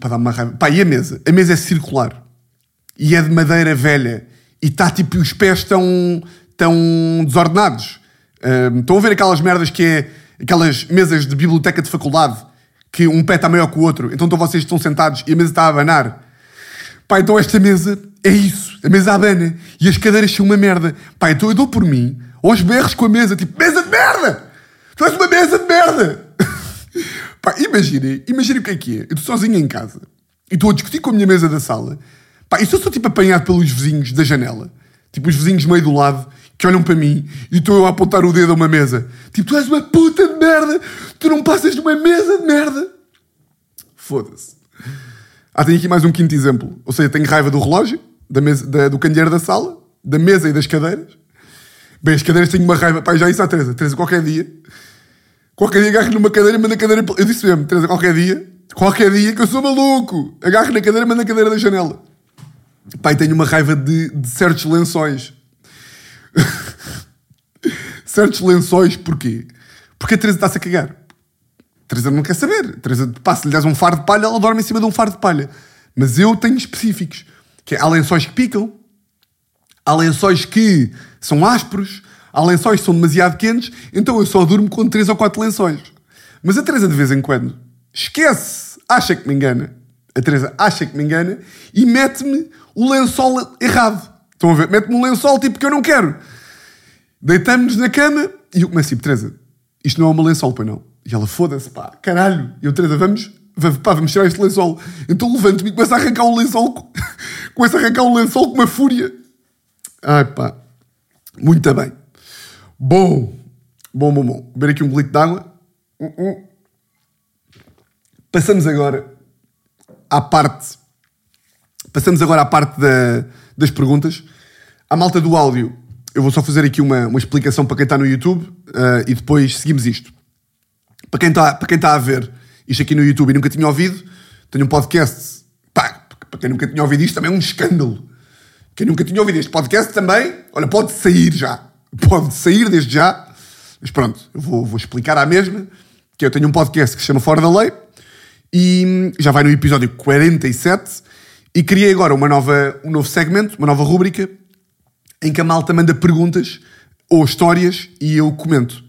Para dar uma raiva. Pá, e a mesa? A mesa é circular e é de madeira velha e está tipo, os pés estão, estão desordenados. Um, estão a ver aquelas merdas que é aquelas mesas de biblioteca de faculdade que um pé está maior que o outro, então, então vocês estão sentados e a mesa está a abanar Pá, então esta mesa é isso. A mesa abana. E as cadeiras são uma merda. Pá, então eu dou por mim, aos berros com a mesa, tipo, mesa de merda! Tu és uma mesa de merda! Pá, imaginem, imaginem o que é que é. Eu estou sozinho em casa e estou a discutir com a minha mesa da sala. Pá, e se eu sou tipo apanhado pelos vizinhos da janela, tipo os vizinhos meio do lado, que olham para mim e estou eu a apontar o dedo a uma mesa. Tipo, tu és uma puta de merda! Tu não passas de uma mesa de merda! Foda-se. Ah, tenho aqui mais um quinto exemplo. Ou seja, tenho raiva do relógio, da mesa, da, do candeeiro da sala, da mesa e das cadeiras. Bem, as cadeiras tenho uma raiva. Pai, já isso à Teresa. Teresa, qualquer dia, qualquer dia agarro numa cadeira e mando a cadeira. Eu disse mesmo, Teresa, qualquer dia, qualquer dia que eu sou maluco, agarro na cadeira e mando a cadeira da janela. Pai, tenho uma raiva de, de certos lençóis. certos lençóis, porquê? Porque a Teresa está-se a cagar. Teresa não quer saber. Teresa passa-lhe dás um faro de palha, ela dorme em cima de um faro de palha. Mas eu tenho específicos. Que é, há lençóis que picam, há lençóis que são ásperos, há lençóis que são demasiado quentes, então eu só durmo com três ou quatro lençóis. Mas a Teresa de vez em quando esquece, acha que me engana. A Teresa acha que me engana e mete-me o lençol errado. Estão a ver? Mete-me um lençol tipo que eu não quero. Deitamos-nos na cama e eu começo tipo, Teresa, isto não é uma lençol, pois não? E ela, foda-se, pá, caralho. E eu, Teresa, vamos, vamos, pá, vamos tirar este lençol. Então levanto-me e começo a arrancar um lençol, com- começo a arrancar um lençol com uma fúria. Ai, pá, muito bem. Bom, bom, bom, bom. Beber aqui um golito de água. Hum, hum. Passamos agora à parte. Passamos agora à parte da- das perguntas. À malta do áudio, eu vou só fazer aqui uma, uma explicação para quem está no YouTube ah, e depois seguimos isto. Para quem, está, para quem está a ver isto aqui no YouTube e nunca tinha ouvido, tenho um podcast. Pá, para quem nunca tinha ouvido isto também é um escândalo. Quem nunca tinha ouvido este podcast também, olha, pode sair já. Pode sair desde já. Mas pronto, eu vou, vou explicar à mesma que eu tenho um podcast que se chama Fora da Lei e já vai no episódio 47 e criei agora uma nova, um novo segmento, uma nova rúbrica em que a malta manda perguntas ou histórias e eu comento.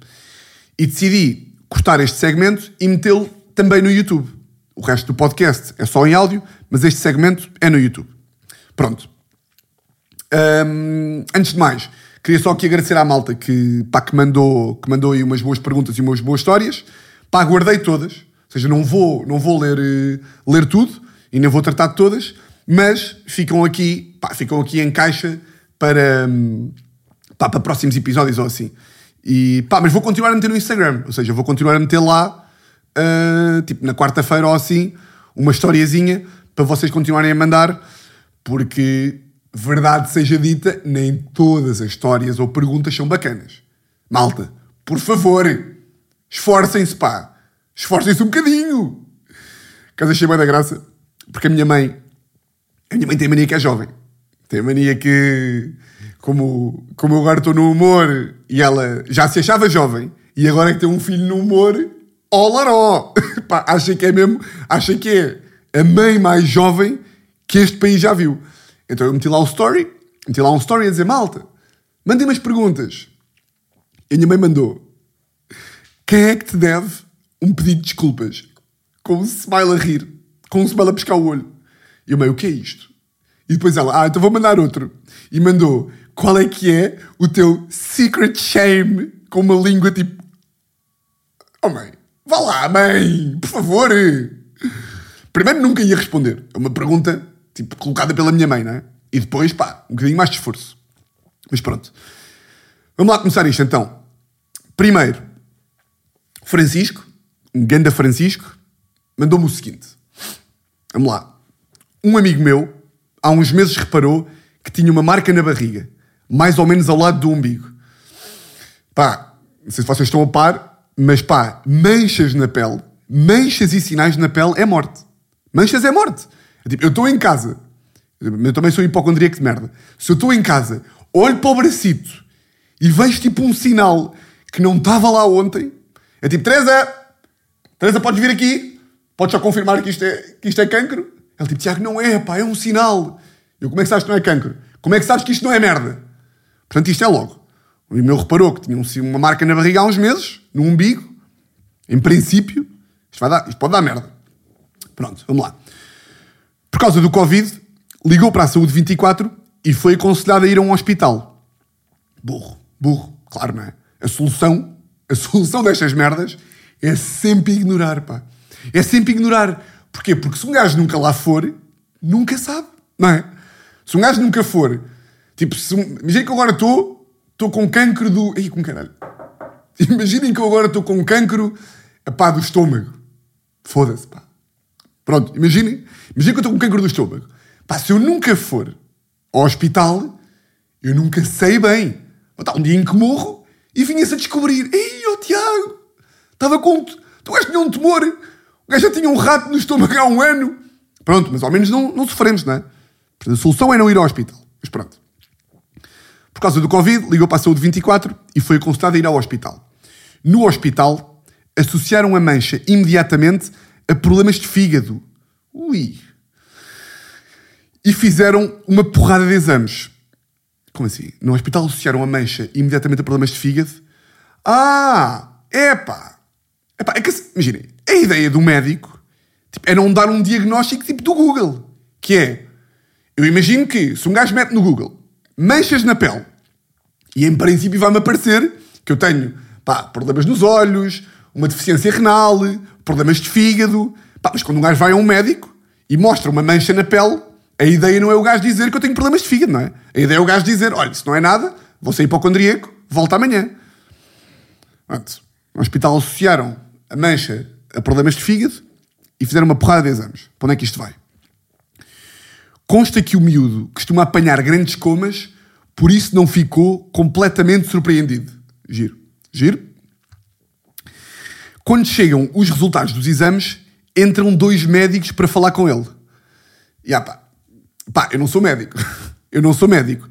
E decidi cortar este segmento e metê-lo também no YouTube. O resto do podcast é só em áudio, mas este segmento é no YouTube. Pronto. Hum, antes de mais, queria só aqui agradecer à malta que, pá, que, mandou, que mandou aí umas boas perguntas e umas boas histórias. Pá, guardei todas. Ou seja, não vou, não vou ler, eh, ler tudo e nem vou tratar de todas, mas ficam aqui, pá, ficam aqui em caixa para, hum, pá, para próximos episódios ou assim. E, pá, mas vou continuar a meter no Instagram. Ou seja, vou continuar a meter lá, ah, tipo na quarta-feira ou assim, uma historiazinha para vocês continuarem a mandar, porque, verdade seja dita, nem todas as histórias ou perguntas são bacanas. Malta, por favor, esforcem-se, pá. Esforcem-se um bocadinho. Casa cheia da graça, porque a minha mãe, a minha mãe tem mania que é jovem. Tem mania que, como, como eu agora estou no humor e ela já se achava jovem e agora é que tem um filho no humor, ó laró! Pá, acha que é mesmo, acha que é a mãe mais jovem que este país já viu. Então eu meti lá o story, meti lá um story a dizer, malta, mandem umas perguntas. E a minha mãe mandou, quem é que te deve um pedido de desculpas? Com um smile a rir, com um smile a pescar o olho. E eu, mãe, o que é isto? E depois ela, ah, então vou mandar outro. E mandou, qual é que é o teu secret shame? Com uma língua tipo... Oh mãe, vá lá, mãe, por favor. Primeiro nunca ia responder. É uma pergunta, tipo, colocada pela minha mãe, não é? E depois, pá, um bocadinho mais de esforço. Mas pronto. Vamos lá começar isto, então. Primeiro, Francisco, um ganda Francisco, mandou-me o seguinte. Vamos lá. Um amigo meu, há uns meses, reparou que tinha uma marca na barriga, mais ou menos ao lado do umbigo. Pá, não sei se vocês estão a par, mas pá, manchas na pele, manchas e sinais na pele é morte. Manchas é morte. É tipo, eu estou em casa, eu também sou hipocondríaco de merda. Se eu estou em casa, olho para o bracito e vejo tipo um sinal que não estava lá ontem, é tipo, Teresa, Teresa, podes vir aqui? Podes só confirmar que isto é, que isto é cancro? Ele tipo, Tiago, não é, pá, é um sinal. Eu, como é que sabes que não é cancro? Como é que sabes que isto não é merda? Portanto, isto é logo. O meu reparou que tinha um- uma marca na barriga há uns meses, no umbigo. Em princípio, isto, vai dar, isto pode dar merda. Pronto, vamos lá. Por causa do Covid, ligou para a Saúde 24 e foi aconselhado a ir a um hospital. Burro, burro, claro, não é? A solução, a solução destas merdas é sempre ignorar, pá. É sempre ignorar. Porquê? Porque se um gajo nunca lá for, nunca sabe, não é? Se um gajo nunca for, tipo, se imagina que agora estou, estou com cancro do. Ih, com caralho. Imaginem que eu agora estou com cancro, pá, do estômago. Foda-se, pá. Pronto, imaginem. Imaginem que eu estou com cancro do estômago. Pá, se eu nunca for ao hospital, eu nunca sei bem. Estar um dia em que morro e vinha-se a descobrir. Ei, ó Tiago, estava com... Tu gajo tinha um tumor. O gajo já tinha um rato no estômago há um ano. Pronto, mas ao menos não, não sofremos, não é? A solução é não ir ao hospital. Mas pronto. Por causa do Covid, ligou para a Saúde 24 e foi aconselhado a ir ao hospital. No hospital, associaram a mancha imediatamente a problemas de fígado. Ui. E fizeram uma porrada de exames. Como assim? No hospital associaram a mancha imediatamente a problemas de fígado? Ah! Epá! Epá, é que, imaginem, a ideia do médico tipo, é não dar um diagnóstico tipo do Google. Que é, eu imagino que se um gajo mete no Google manchas na pele. E em princípio vai-me aparecer que eu tenho pá, problemas nos olhos, uma deficiência renal, problemas de fígado. Pá, mas quando um gajo vai a um médico e mostra uma mancha na pele, a ideia não é o gajo dizer que eu tenho problemas de fígado, não é? A ideia é o gajo dizer: olha, se não é nada, vou sair hipocondríaco, volta amanhã. Pronto. No hospital associaram a mancha a problemas de fígado e fizeram uma porrada de exames. Para onde é que isto vai? Consta que o miúdo costuma apanhar grandes comas, por isso não ficou completamente surpreendido. Giro. Giro? Quando chegam os resultados dos exames, entram dois médicos para falar com ele. E ah, pá, pá, eu não sou médico. eu não sou médico.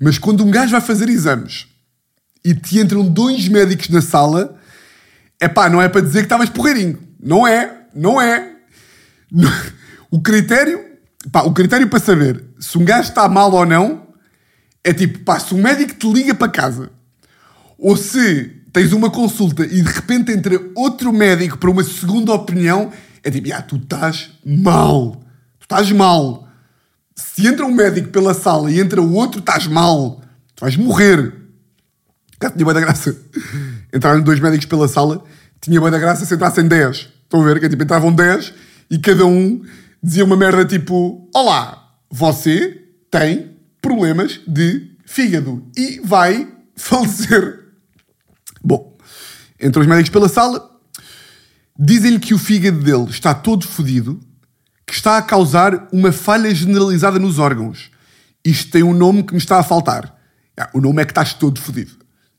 Mas quando um gajo vai fazer exames e te entram dois médicos na sala, é pá, não é para dizer que estavas porreirinho. Não é, não é. O critério, pá, o critério para saber se um gajo está mal ou não é tipo, pá, se um médico te liga para casa ou se tens uma consulta e de repente entra outro médico para uma segunda opinião, é tipo, ah, tu estás mal. Tu estás mal. Se entra um médico pela sala e entra o outro, estás mal. Tu vais morrer. Cá tinha bem da graça. Entraram dois médicos pela sala, tinha bem da graça se entrassem 10. Estão a ver? Que é, tipo, entravam 10 e cada um dizia uma merda tipo: Olá, você tem problemas de fígado e vai falecer. Bom, entram os médicos pela sala, dizem-lhe que o fígado dele está todo fodido, que está a causar uma falha generalizada nos órgãos. Isto tem um nome que me está a faltar. Ah, o nome é que estás todo fodido.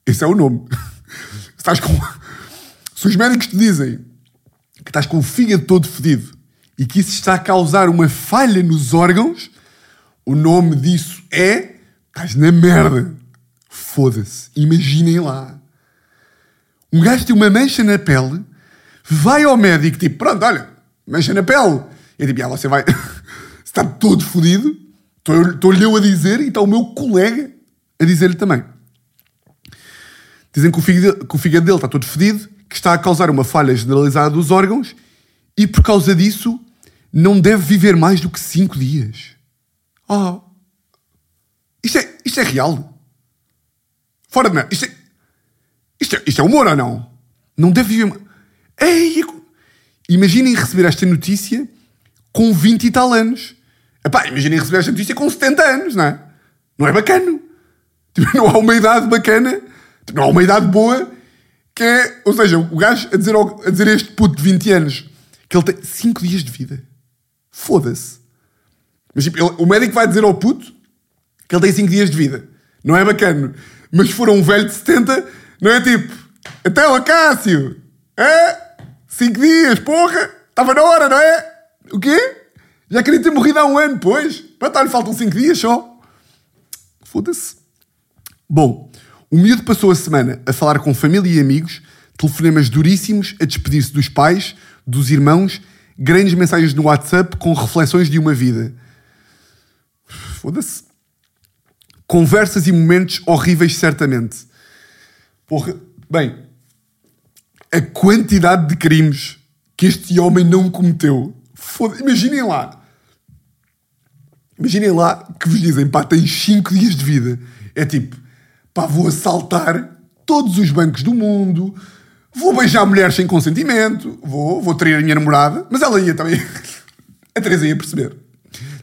Esse é o nome. estás com... Se os médicos te dizem que estás com o fígado todo fodido e que isso está a causar uma falha nos órgãos, o nome disso é. Estás na merda. Foda-se. Imaginem lá. Um gajo tem uma mancha na pele, vai ao médico, tipo, pronto, olha, mancha na pele. E tipo, ah, você vai. está todo fodido. Estou-lhe eu a dizer e está o meu colega a dizer-lhe também. Dizem que o, fígado, que o fígado dele está todo fedido, que está a causar uma falha generalizada dos órgãos e por causa disso não deve viver mais do que 5 dias. Oh. Isto é, isto é real? Fora de merda. Isto é, isto, é, isto é humor ou não? Não deve viver. Ei, imaginem receber esta notícia com 20 e tal anos. Epá, imaginem receber esta notícia com 70 anos, não é? Não é bacana. Tipo, não há uma idade bacana não há uma idade boa que é. Ou seja, o gajo a dizer, ao, a dizer a este puto de 20 anos que ele tem 5 dias de vida. Foda-se. Mas tipo, ele, o médico vai dizer ao puto que ele tem 5 dias de vida. Não é bacana. Mas se for um velho de 70, não é tipo. Até o Acácio! É? 5 dias, porra! Estava na hora, não é? O quê? Já queria ter morrido há um ano, pois. Tal, lhe faltam 5 dias só. Foda-se. Bom, o miúdo passou a semana a falar com família e amigos, telefonemas duríssimos, a despedir-se dos pais, dos irmãos, grandes mensagens no WhatsApp com reflexões de uma vida. Foda-se. Conversas e momentos horríveis, certamente. Porra, bem, a quantidade de crimes que este homem não cometeu. Foda Imaginem lá. Imaginem lá que vos dizem, pá, tens 5 dias de vida. É tipo, pá, vou assaltar todos os bancos do mundo, vou beijar mulheres sem consentimento, vou, vou trair a minha namorada, mas ela ia também. a Teresa ia perceber.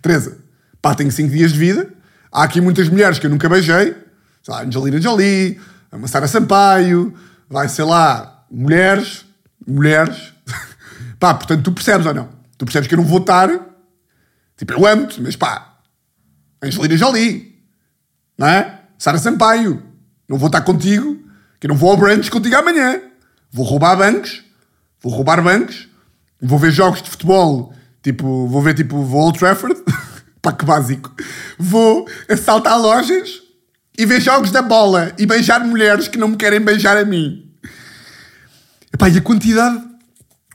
Teresa, pá, tenho 5 dias de vida, há aqui muitas mulheres que eu nunca beijei, sei lá, Angelina Jolie, a Sara Sampaio, vai, sei lá, mulheres, mulheres. pá, portanto, tu percebes ou não? Tu percebes que eu não vou estar, tipo, eu amo-te, mas pá, Angelina Jolie, não é? Sara Sampaio, não vou estar contigo, que eu não vou ao brunch contigo amanhã. Vou roubar bancos, vou roubar bancos, vou ver jogos de futebol, tipo, vou ver tipo, vou Old Trafford, pá, que básico. Vou assaltar lojas e ver jogos da bola e beijar mulheres que não me querem beijar a mim. Epá, e a quantidade,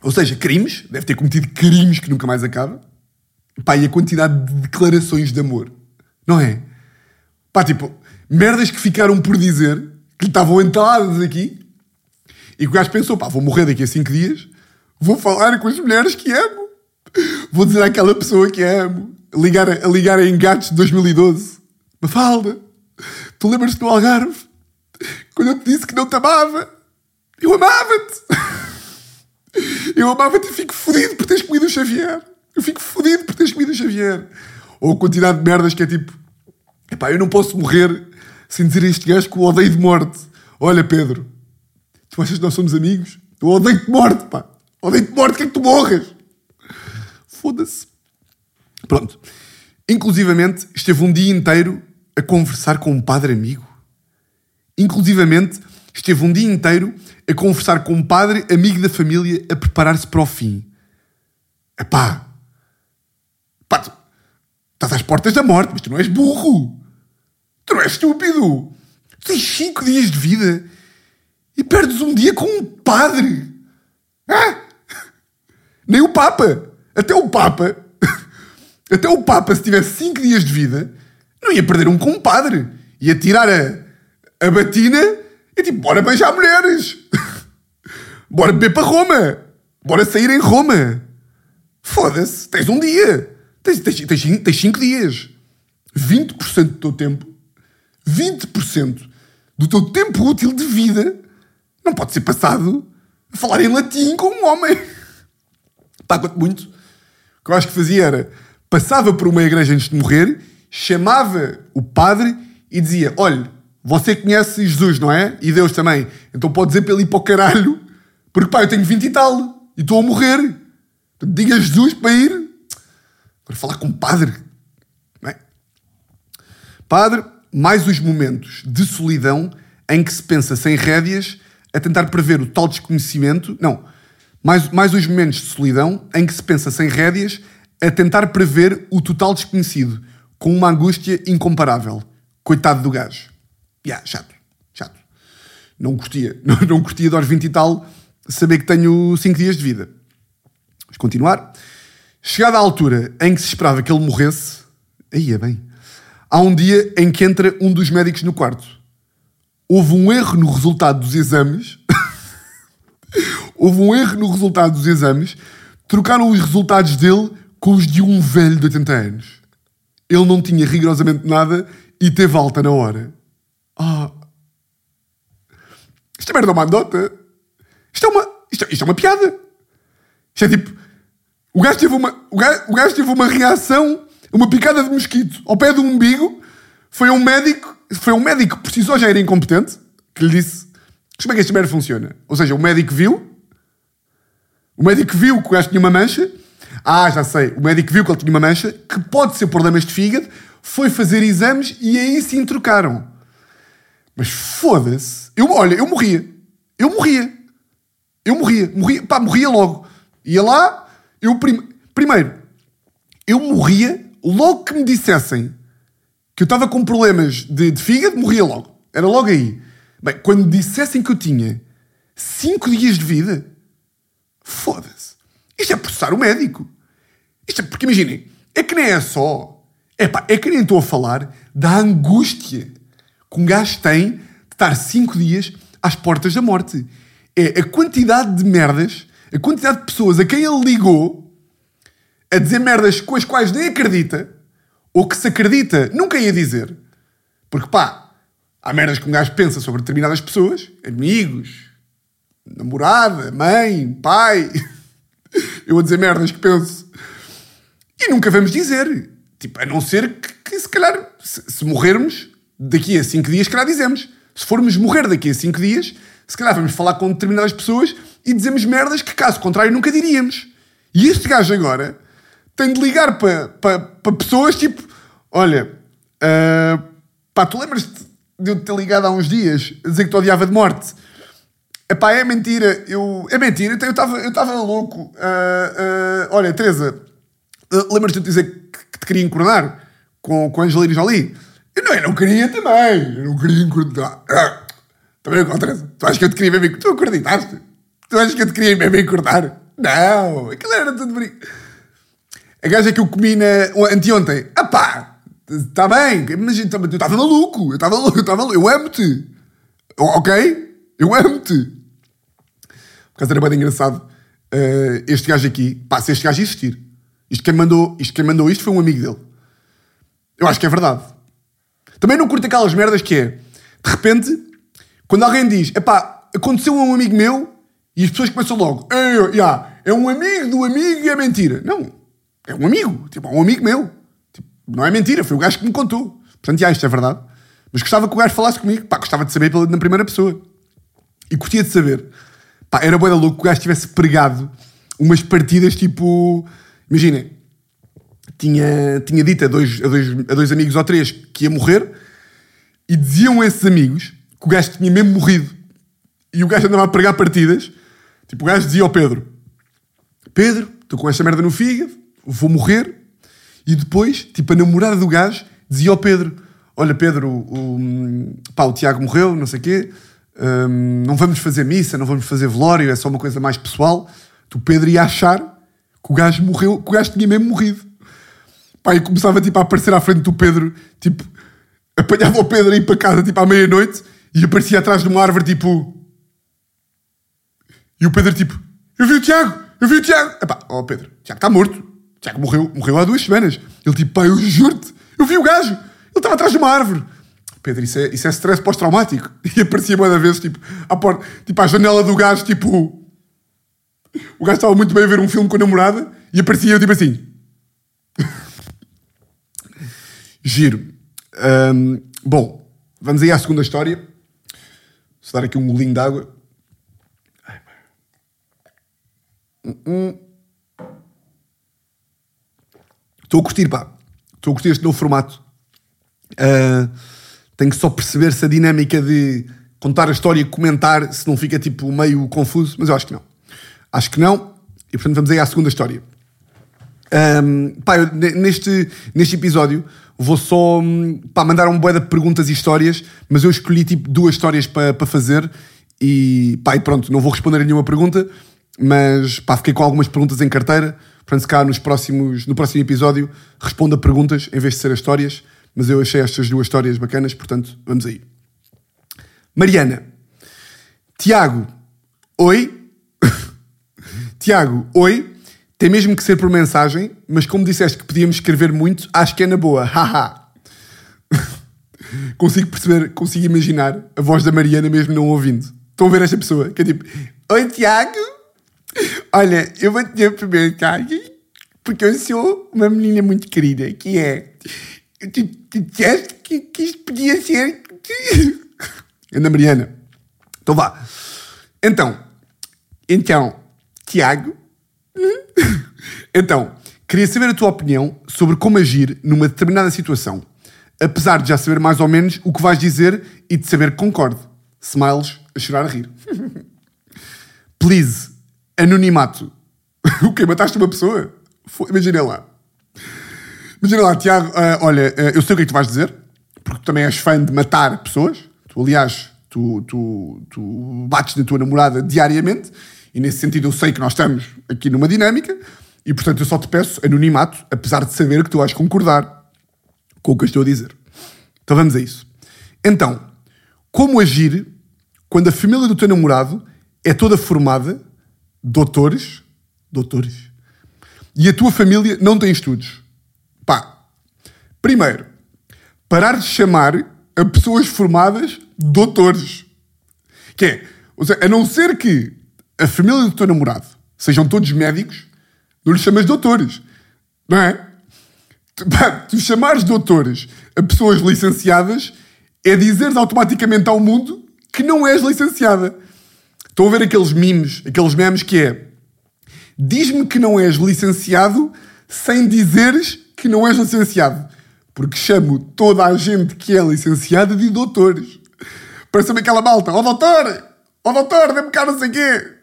ou seja, crimes, deve ter cometido crimes que nunca mais acaba. Epá, e a quantidade de declarações de amor, não é? Pá, tipo, merdas que ficaram por dizer, que lhe estavam entaladas aqui, e que o gajo pensou, pá, vou morrer daqui a 5 dias, vou falar com as mulheres que amo, vou dizer àquela pessoa que amo, ligar, a ligar em gatos de 2012, Mafalda, Tu lembras-te no Algarve? Quando eu te disse que não te amava? Eu amava-te! Eu amava-te e fico fodido por teres comido o Xavier. Eu fico fodido por teres comido o Xavier. Ou a quantidade de merdas que é tipo: epá, eu não posso morrer sem dizer a este gajo que o odeio de morte. Olha, Pedro, tu achas que nós somos amigos? Eu odeio-te de morte, pá. Odeio-te de morte, quer que tu morras? Foda-se. Pronto. Inclusivamente, esteve um dia inteiro a conversar com um padre amigo. Inclusivamente, esteve um dia inteiro a conversar com um padre amigo da família a preparar-se para o fim. Epá, pá, tu estás às portas da morte, mas tu não és burro. Tu não és estúpido. Tu tens cinco dias de vida e perdes um dia com um padre. Ah? Nem o Papa. Até o Papa. Até o Papa, se tivesse cinco dias de vida, não ia perder um com um padre. Ia tirar a, a batina e tipo, bora beijar mulheres. bora beber para Roma. Bora sair em Roma. Foda-se, tens um dia. Tens, tens, tens, tens cinco dias. 20% do teu tempo, 20% do teu tempo útil de vida não pode ser passado a falar em latim com um homem. Pá, quanto muito. O que eu acho que fazia era passava por uma igreja antes de morrer, chamava o padre e dizia: Olha, você conhece Jesus, não é? E Deus também. Então pode dizer para ele ir para o caralho, porque pá, eu tenho 20 e tal e estou a morrer. Diga Jesus para ir. Para falar com o padre. É? Padre, mais os momentos de solidão em que se pensa sem rédeas a tentar prever o tal desconhecimento. Não. Mais, mais os momentos de solidão em que se pensa sem rédeas a tentar prever o total desconhecido, com uma angústia incomparável. Coitado do gajo. Yeah, chato. Chato. Não curtia. Não, curtia de aos 20 e tal saber que tenho 5 dias de vida. Vamos continuar. Chegada a altura em que se esperava que ele morresse, aí é bem. Há um dia em que entra um dos médicos no quarto. Houve um erro no resultado dos exames. Houve um erro no resultado dos exames. Trocaram os resultados dele com os de um velho de 80 anos. Ele não tinha rigorosamente nada e teve alta na hora. Ah. Isto é merda uma andota. Isto é uma, isto, isto é uma piada. Isto é tipo. O gajo, teve uma, o, gajo, o gajo teve uma reação, uma picada de mosquito ao pé do umbigo. Foi um médico, foi um médico que só já era incompetente, que lhe disse como é que este merda funciona. Ou seja, o médico viu, o médico viu que o gajo tinha uma mancha. Ah, já sei. O médico viu que ele tinha uma mancha, que pode ser problemas de fígado, foi fazer exames e aí sim trocaram. Mas foda-se. Eu, olha, eu morria. Eu morria. Eu morria. morria. Pá, morria logo. Ia lá, eu prim... primeiro, eu morria logo que me dissessem que eu estava com problemas de, de fígado, morria logo. Era logo aí. Bem, quando me dissessem que eu tinha 5 dias de vida, foda-se. Isto é processar o médico. Isto é, porque imaginem, é que nem é só. É pá, é que nem estou a falar da angústia que um gajo tem de estar 5 dias às portas da morte. É a quantidade de merdas, a quantidade de pessoas a quem ele ligou a dizer merdas com as quais nem acredita, ou que se acredita nunca ia dizer. Porque pá, há merdas que um gajo pensa sobre determinadas pessoas, amigos, namorada, mãe, pai. Eu a dizer merdas que penso. E nunca vamos dizer. Tipo, a não ser que, que se calhar, se, se morrermos daqui a 5 dias, se calhar dizemos. Se formos morrer daqui a 5 dias, se calhar vamos falar com determinadas pessoas e dizemos merdas que, caso contrário, nunca diríamos. E este gajo agora tem de ligar para pa, pa pessoas tipo: Olha, uh, pá, tu lembras-te de eu te ter ligado há uns dias a dizer que te odiava de morte? Epá, é mentira. Eu, é mentira. Eu estava eu louco. Uh, uh, olha, Teresa, uh, lembras-te de dizer que, te queria encornar com, com a Angelina Jolie? Eu não, eu não queria também. Eu não queria encornar. Também com a Teresa. Tu achas que eu te queria mesmo Tu acreditaste? Tu achas que eu te queria mesmo encornar? Não. Aquilo era tudo bonito. A gaja que eu comi na, anteontem. Ah pá, está bem. Mas eu estava maluco. Eu estava louco. Eu. Eu amo-te. Ok? Eu amo-te. Por causa era bem engraçado. Uh, este gajo aqui, pá, se este gajo existir, isto quem, mandou, isto quem mandou isto foi um amigo dele. Eu acho que é verdade. Também não curto aquelas merdas que é, de repente, quando alguém diz, epá, aconteceu a um amigo meu, e as pessoas começam logo, é, yeah, é um amigo do amigo e é mentira. Não, é um amigo, tipo, é um amigo meu. Tipo, não é mentira, foi o gajo que me contou. Portanto, já, isto é verdade. Mas gostava que o gajo falasse comigo, pá, gostava de saber na primeira pessoa. E curtia de saber. Pá, era boa da louco que o gajo tivesse pregado umas partidas tipo. Imaginem, tinha, tinha dito a dois, a, dois, a dois amigos ou três que ia morrer e diziam esses amigos que o gajo tinha mesmo morrido. E o gajo andava a pregar partidas. Tipo, o gajo dizia ao Pedro: Pedro, estou com esta merda no fígado, vou morrer. E depois, tipo, a namorada do gajo dizia ao Pedro: Olha, Pedro, o, o, pá, o Tiago morreu, não sei o quê, hum, não vamos fazer missa, não vamos fazer velório, é só uma coisa mais pessoal. Tu, Pedro, ia achar que o gajo morreu, que o gajo tinha mesmo morrido. Pá, e começava tipo, a aparecer à frente do Pedro, tipo, apanhava o Pedro a ir para casa tipo à meia-noite e aparecia atrás de uma árvore, tipo. E o Pedro, tipo, eu vi o Tiago, eu vi o Tiago. Epá, ó Pedro, o Tiago está morto. Tiago morreu, morreu há duas semanas. Ele, tipo, pá, eu juro-te, eu vi o gajo, ele estava atrás de uma árvore. Pedro, isso é, isso é stress pós-traumático. E aparecia uma vez, tipo, à porta, tipo, à janela do gajo, tipo. O gajo estava muito bem a ver um filme com a namorada e aparecia eu, tipo assim. Giro. Hum, bom, vamos aí à segunda história. Vou dar aqui um golinho de água. Estou a curtir, pá. Estou a curtir este novo formato. Uh, tenho que só perceber se a dinâmica de contar a história e comentar se não fica tipo meio confuso, mas eu acho que não. Acho que não. E portanto vamos aí à segunda história. Um, pá, eu, neste, neste episódio vou só hum, pá, mandar um bué de perguntas e histórias, mas eu escolhi tipo duas histórias para pa fazer e pá, e pronto, não vou responder a nenhuma pergunta, mas pá, fiquei com algumas perguntas em carteira. Portanto, se cá nos próximos, no próximo episódio responda perguntas em vez de ser as histórias, mas eu achei estas duas histórias bacanas, portanto, vamos aí. Mariana, Tiago, oi. Tiago, oi. Tem mesmo que ser por mensagem, mas como disseste que podíamos escrever muito, acho que é na boa. Haha. consigo perceber, consigo imaginar a voz da Mariana mesmo não ouvindo. Estão a ver esta pessoa que é tipo: Oi Tiago, olha, eu vou te dizer por mensagem porque eu sou uma menina muito querida, que é. Tu, tu disseste que, que isto podia ser. Ana Mariana. Então vá. Então, então, Tiago, então, queria saber a tua opinião sobre como agir numa determinada situação, apesar de já saber mais ou menos o que vais dizer e de saber que concordo. Smiles a chorar a rir. Please, anonimato. o quê? Mataste uma pessoa? Imagina lá. Imagina lá, Tiago, uh, olha, uh, eu sei o que é que tu vais dizer, porque também és fã de matar pessoas. Tu, aliás, tu, tu, tu bates na tua namorada diariamente e nesse sentido eu sei que nós estamos aqui numa dinâmica e portanto eu só te peço anonimato, apesar de saber que tu vais concordar com o que eu estou a dizer. Então vamos a isso. Então, como agir quando a família do teu namorado é toda formada, doutores, doutores, e a tua família não tem estudos? Primeiro, parar de chamar a pessoas formadas doutores. Que é, ou seja, a não ser que a família do teu namorado sejam todos médicos, não lhes chamas doutores. Não é? Tu, pá, tu chamares doutores a pessoas licenciadas é dizeres automaticamente ao mundo que não és licenciada. Estão a ver aqueles memes, aqueles memes que é diz-me que não és licenciado sem dizeres que não és licenciado. Porque chamo toda a gente que é licenciada de doutores. Parece-me aquela malta, ó oh, doutor, ó oh, doutor, dê-me cá não sei quê.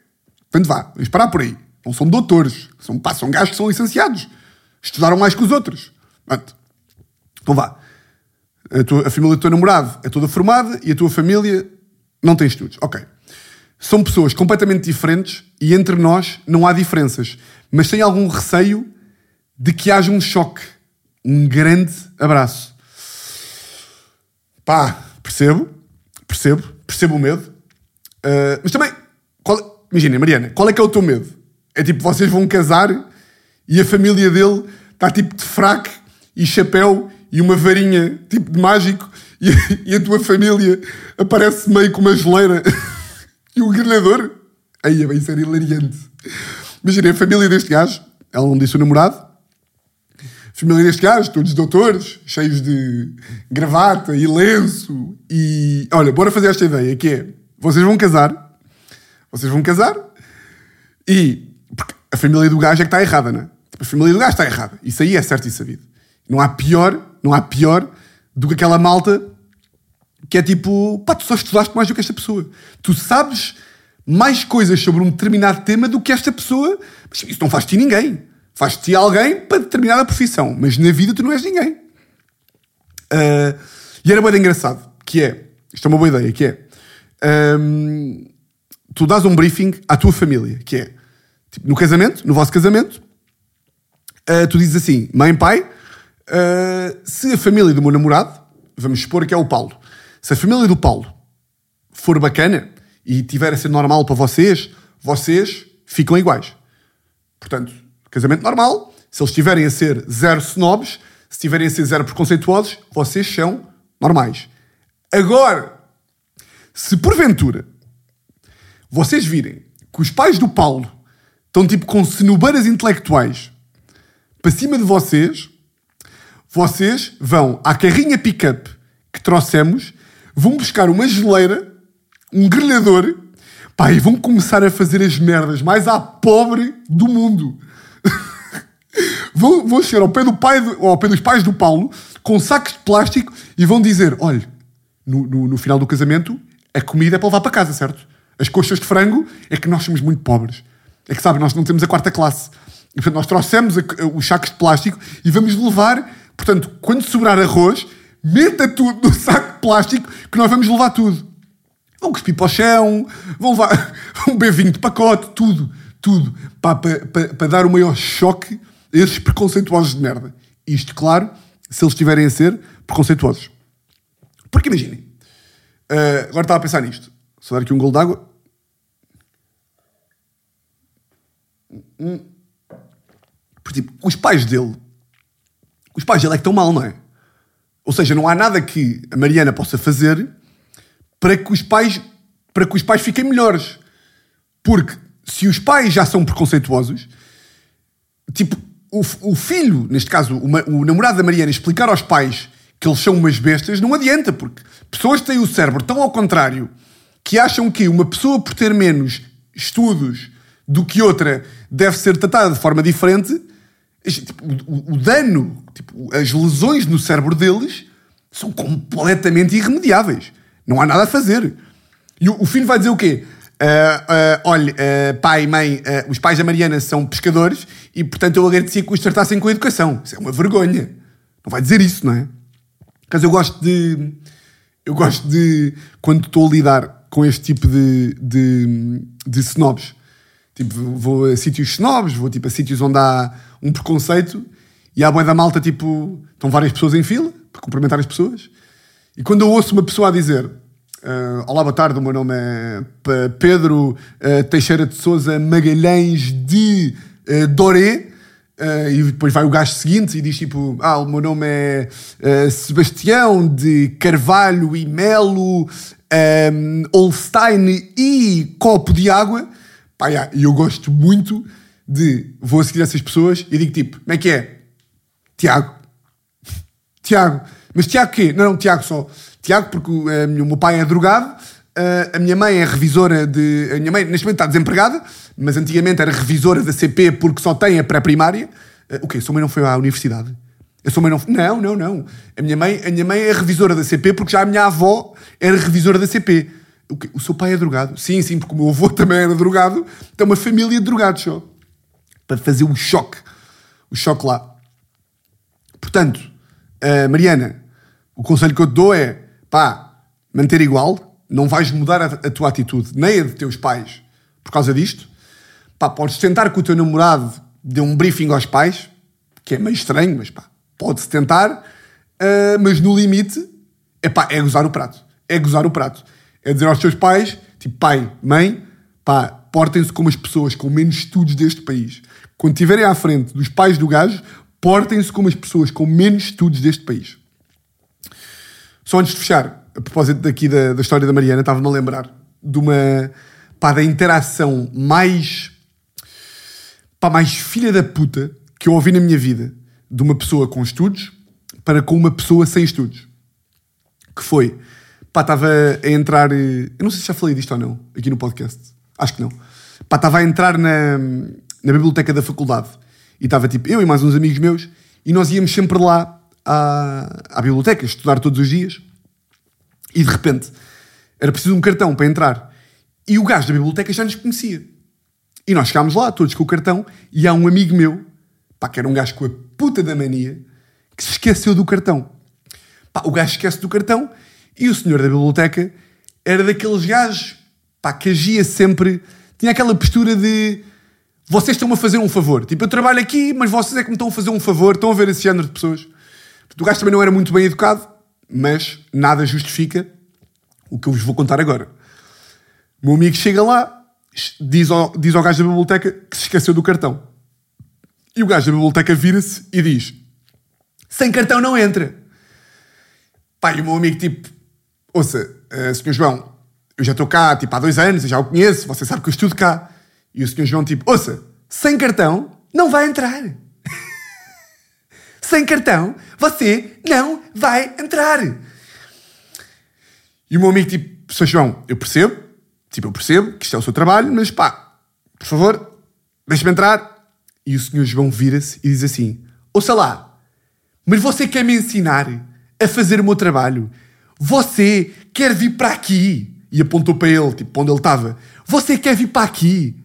Portanto, vá, vamos parar por aí. Não são doutores, são, pá, são gajos que são licenciados. Estudaram mais que os outros. Pronto. Então vá. A, tua, a família do teu namorado é toda formada e a tua família não tem estudos. Ok. São pessoas completamente diferentes e entre nós não há diferenças. Mas tem algum receio de que haja um choque. Um grande abraço. Pá, percebo. Percebo. Percebo o medo. Uh, mas também, qual, imagina, Mariana, qual é que é o teu medo? É tipo, vocês vão casar e a família dele está tipo de fraque e chapéu e uma varinha tipo de mágico e, e a tua família aparece meio com uma geleira e o grelhador. Aí, bem, isso era hilariante. Imagina, a família deste gajo, ela não disse o namorado, deste gajo, todos doutores, cheios de gravata e lenço. E olha, bora fazer esta ideia: que é vocês vão casar, vocês vão casar, e a família do gajo é que está errada, não é? A família do gajo está errada. Isso aí é certo e sabido. Não há pior, não há pior do que aquela malta que é tipo, pá, tu só estudaste mais do que esta pessoa. Tu sabes mais coisas sobre um determinado tema do que esta pessoa. Mas isso não faz de ti ninguém. Faz de ti alguém para determinada profissão. Mas na vida tu não és ninguém. Uh, e era bem engraçado, que é, isto é uma boa ideia, que é, um, tu dás um briefing à tua família, que é, tipo, no casamento, no vosso casamento, uh, tu dizes assim, mãe, pai, uh, se a família do meu namorado, vamos supor que é o Paulo, se a família do Paulo for bacana e tiver a ser normal para vocês, vocês ficam iguais. Portanto, casamento normal, se eles estiverem a ser zero snobs, se estiverem a ser zero preconceituosos, vocês são normais. Agora, se porventura vocês virem que os pais do Paulo estão tipo com cenobeiras intelectuais para cima de vocês, vocês vão à carrinha pick-up que trouxemos, vão buscar uma geleira, um grelhador, pá, e vão começar a fazer as merdas mais à pobre do mundo. vão, vão chegar ao pé, do pai do, ao pé dos pais do Paulo com sacos de plástico e vão dizer: olha, no, no, no final do casamento, a comida é para levar para casa, certo? As coxas de frango é que nós somos muito pobres. É que, sabe, nós não temos a quarta classe. E, portanto, nós trouxemos a, a, os sacos de plástico e vamos levar. Portanto, quando sobrar arroz, meta tudo no saco de plástico que nós vamos levar tudo. Vão cuspir para o chão, vão levar um B20 de pacote, tudo, tudo. Para, para, para dar o maior choque a esses preconceituosos de merda. Isto, claro, se eles estiverem a ser preconceituosos. Porque imaginem, uh, agora estava a pensar nisto. Só dar aqui um gol d'água. Porque, tipo, os pais dele, os pais dele é que estão mal, não é? Ou seja, não há nada que a Mariana possa fazer para que os pais, para que os pais fiquem melhores. Porque se os pais já são preconceituosos, tipo, o, o filho, neste caso, o, o namorado da Mariana, explicar aos pais que eles são umas bestas, não adianta, porque pessoas têm o cérebro tão ao contrário que acham que uma pessoa por ter menos estudos do que outra deve ser tratada de forma diferente. Tipo, o, o, dano, tipo, as lesões no cérebro deles são completamente irremediáveis. Não há nada a fazer. E o, o filho vai dizer o quê? Uh, uh, olha, uh, pai e mãe, os pais da Mariana são pescadores e, portanto, eu agradecia que os tratassem com a educação. Isso é uma vergonha. Não vai dizer isso, não é? Mas eu gosto de. Eu gosto de. Quando estou a lidar com este tipo de, de, de snobs. Tipo, vou a sítios snobs, vou tipo, a sítios onde há um preconceito e há boa da malta, tipo, estão várias pessoas em fila para cumprimentar as pessoas. E quando eu ouço uma pessoa a dizer uh, Olá, boa tarde, o meu nome é Pedro uh, Teixeira de Souza Magalhães de uh, Doré, e depois vai o gajo seguinte e diz tipo: Ah, o meu nome é Sebastião de Carvalho e Melo, um, Holstein e copo de água. Pá, yeah, eu gosto muito de. Vou seguir essas pessoas e digo tipo: Como é que é? Tiago. Tiago. Mas Tiago quê? Não, não, Tiago só. Tiago, porque uh, o meu pai é drogado, a minha mãe é revisora de. A minha mãe, neste momento, está desempregada mas antigamente era revisora da CP porque só tem a pré-primária. Uh, o quê? A sua mãe não foi à universidade? A sua mãe não. Não, não, não. A minha, mãe, a minha mãe é revisora da CP porque já a minha avó era revisora da CP. O, quê? o seu pai é drogado? Sim, sim, porque o meu avô também era drogado. Tem uma família de drogados só. Para fazer o choque. O choque lá. Portanto, uh, Mariana, o conselho que eu te dou é pá, manter igual, não vais mudar a, a tua atitude, nem a de teus pais, por causa disto. Pá, podes tentar que o teu namorado dê um briefing aos pais, que é meio estranho, mas pá, pode-se tentar, uh, mas no limite, é pá, é gozar o prato. É gozar o prato. É dizer aos teus pais, tipo, pai, mãe, pá, portem-se como as pessoas com menos estudos deste país. Quando estiverem à frente dos pais do gajo, portem-se como as pessoas com menos estudos deste país. Só antes de fechar, a propósito daqui da, da história da Mariana, estava-me a lembrar de uma. pá, da interação mais. pá, mais filha da puta que eu ouvi na minha vida de uma pessoa com estudos para com uma pessoa sem estudos. Que foi. Pá, estava a entrar. Eu não sei se já falei disto ou não, aqui no podcast. Acho que não. Pá, estava a entrar na, na biblioteca da faculdade. E estava tipo eu e mais uns amigos meus. E nós íamos sempre lá à, à biblioteca, estudar todos os dias. E de repente era preciso um cartão para entrar. E o gajo da biblioteca já nos conhecia. E nós chegámos lá, todos com o cartão, e há um amigo meu, pá, que era um gajo com a puta da mania, que se esqueceu do cartão. Pá, o gajo esquece do cartão e o senhor da biblioteca era daqueles gajos, pá, que agia sempre, tinha aquela postura de vocês estão-me a fazer um favor. Tipo, eu trabalho aqui, mas vocês é que me estão a fazer um favor, estão a ver esse género de pessoas. O gajo também não era muito bem educado, mas nada justifica o que eu vos vou contar agora. O meu amigo chega lá, diz ao, diz ao gajo da biblioteca que se esqueceu do cartão. E o gajo da biblioteca vira-se e diz: Sem cartão não entra. Pá, e o meu amigo, tipo, ouça, uh, Sr. João, eu já estou cá tipo, há dois anos, eu já o conheço, você sabe que eu estudo cá. E o Sr. João, tipo, ouça, sem cartão não vai entrar. Sem cartão você não vai entrar. E o meu amigo, tipo, Sr. João, eu percebo, tipo, eu percebo que isto é o seu trabalho, mas pá, por favor, deixa-me entrar. E o Sr. João vira-se e diz assim: Ouça lá, mas você quer me ensinar a fazer o meu trabalho? Você quer vir para aqui? E apontou para ele, tipo, para onde ele estava. Você quer vir para aqui?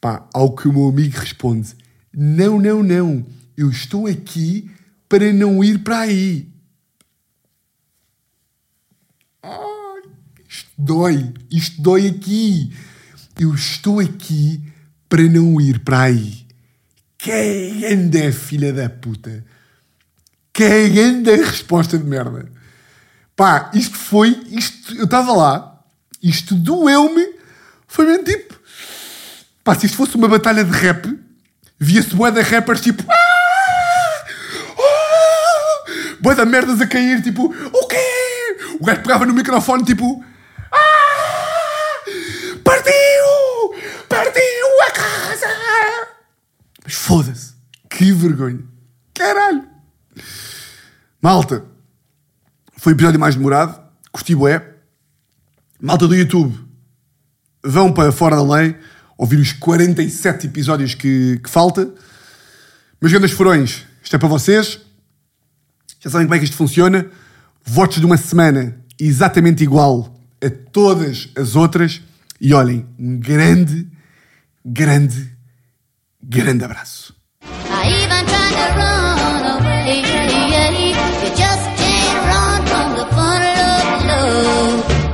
Pá, ao que o meu amigo responde: Não, não, não. Eu estou aqui para não ir para aí. Ai, isto dói. Isto dói aqui. Eu estou aqui para não ir para aí. Que grande filha da puta. Que grande resposta de merda. Pá, isto foi. Isto, eu estava lá. Isto doeu-me. Foi mesmo tipo. Pá, se isto fosse uma batalha de rap, via-se boa rappers tipo. Ah! Boa de merdas a cair, tipo. O quê? O gajo pegava no microfone, tipo. Ah! Partiu! Partiu a casa! Mas foda-se. Que vergonha. Caralho. Malta. Foi o episódio mais demorado. Curti bué. Malta do YouTube. Vão para fora da lei. Ouvir os 47 episódios que, que falta. Meus grandes furões. Isto é para vocês. Já sabem como é que isto funciona. Votos de uma semana exatamente igual a todas as outras. E olhem, um grande, grande, grande abraço.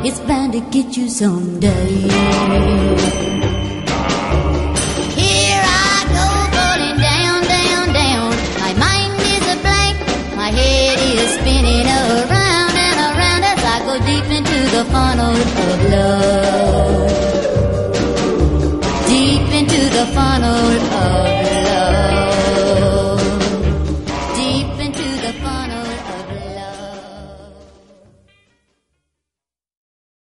It's bound to get you someday. Funnel of love.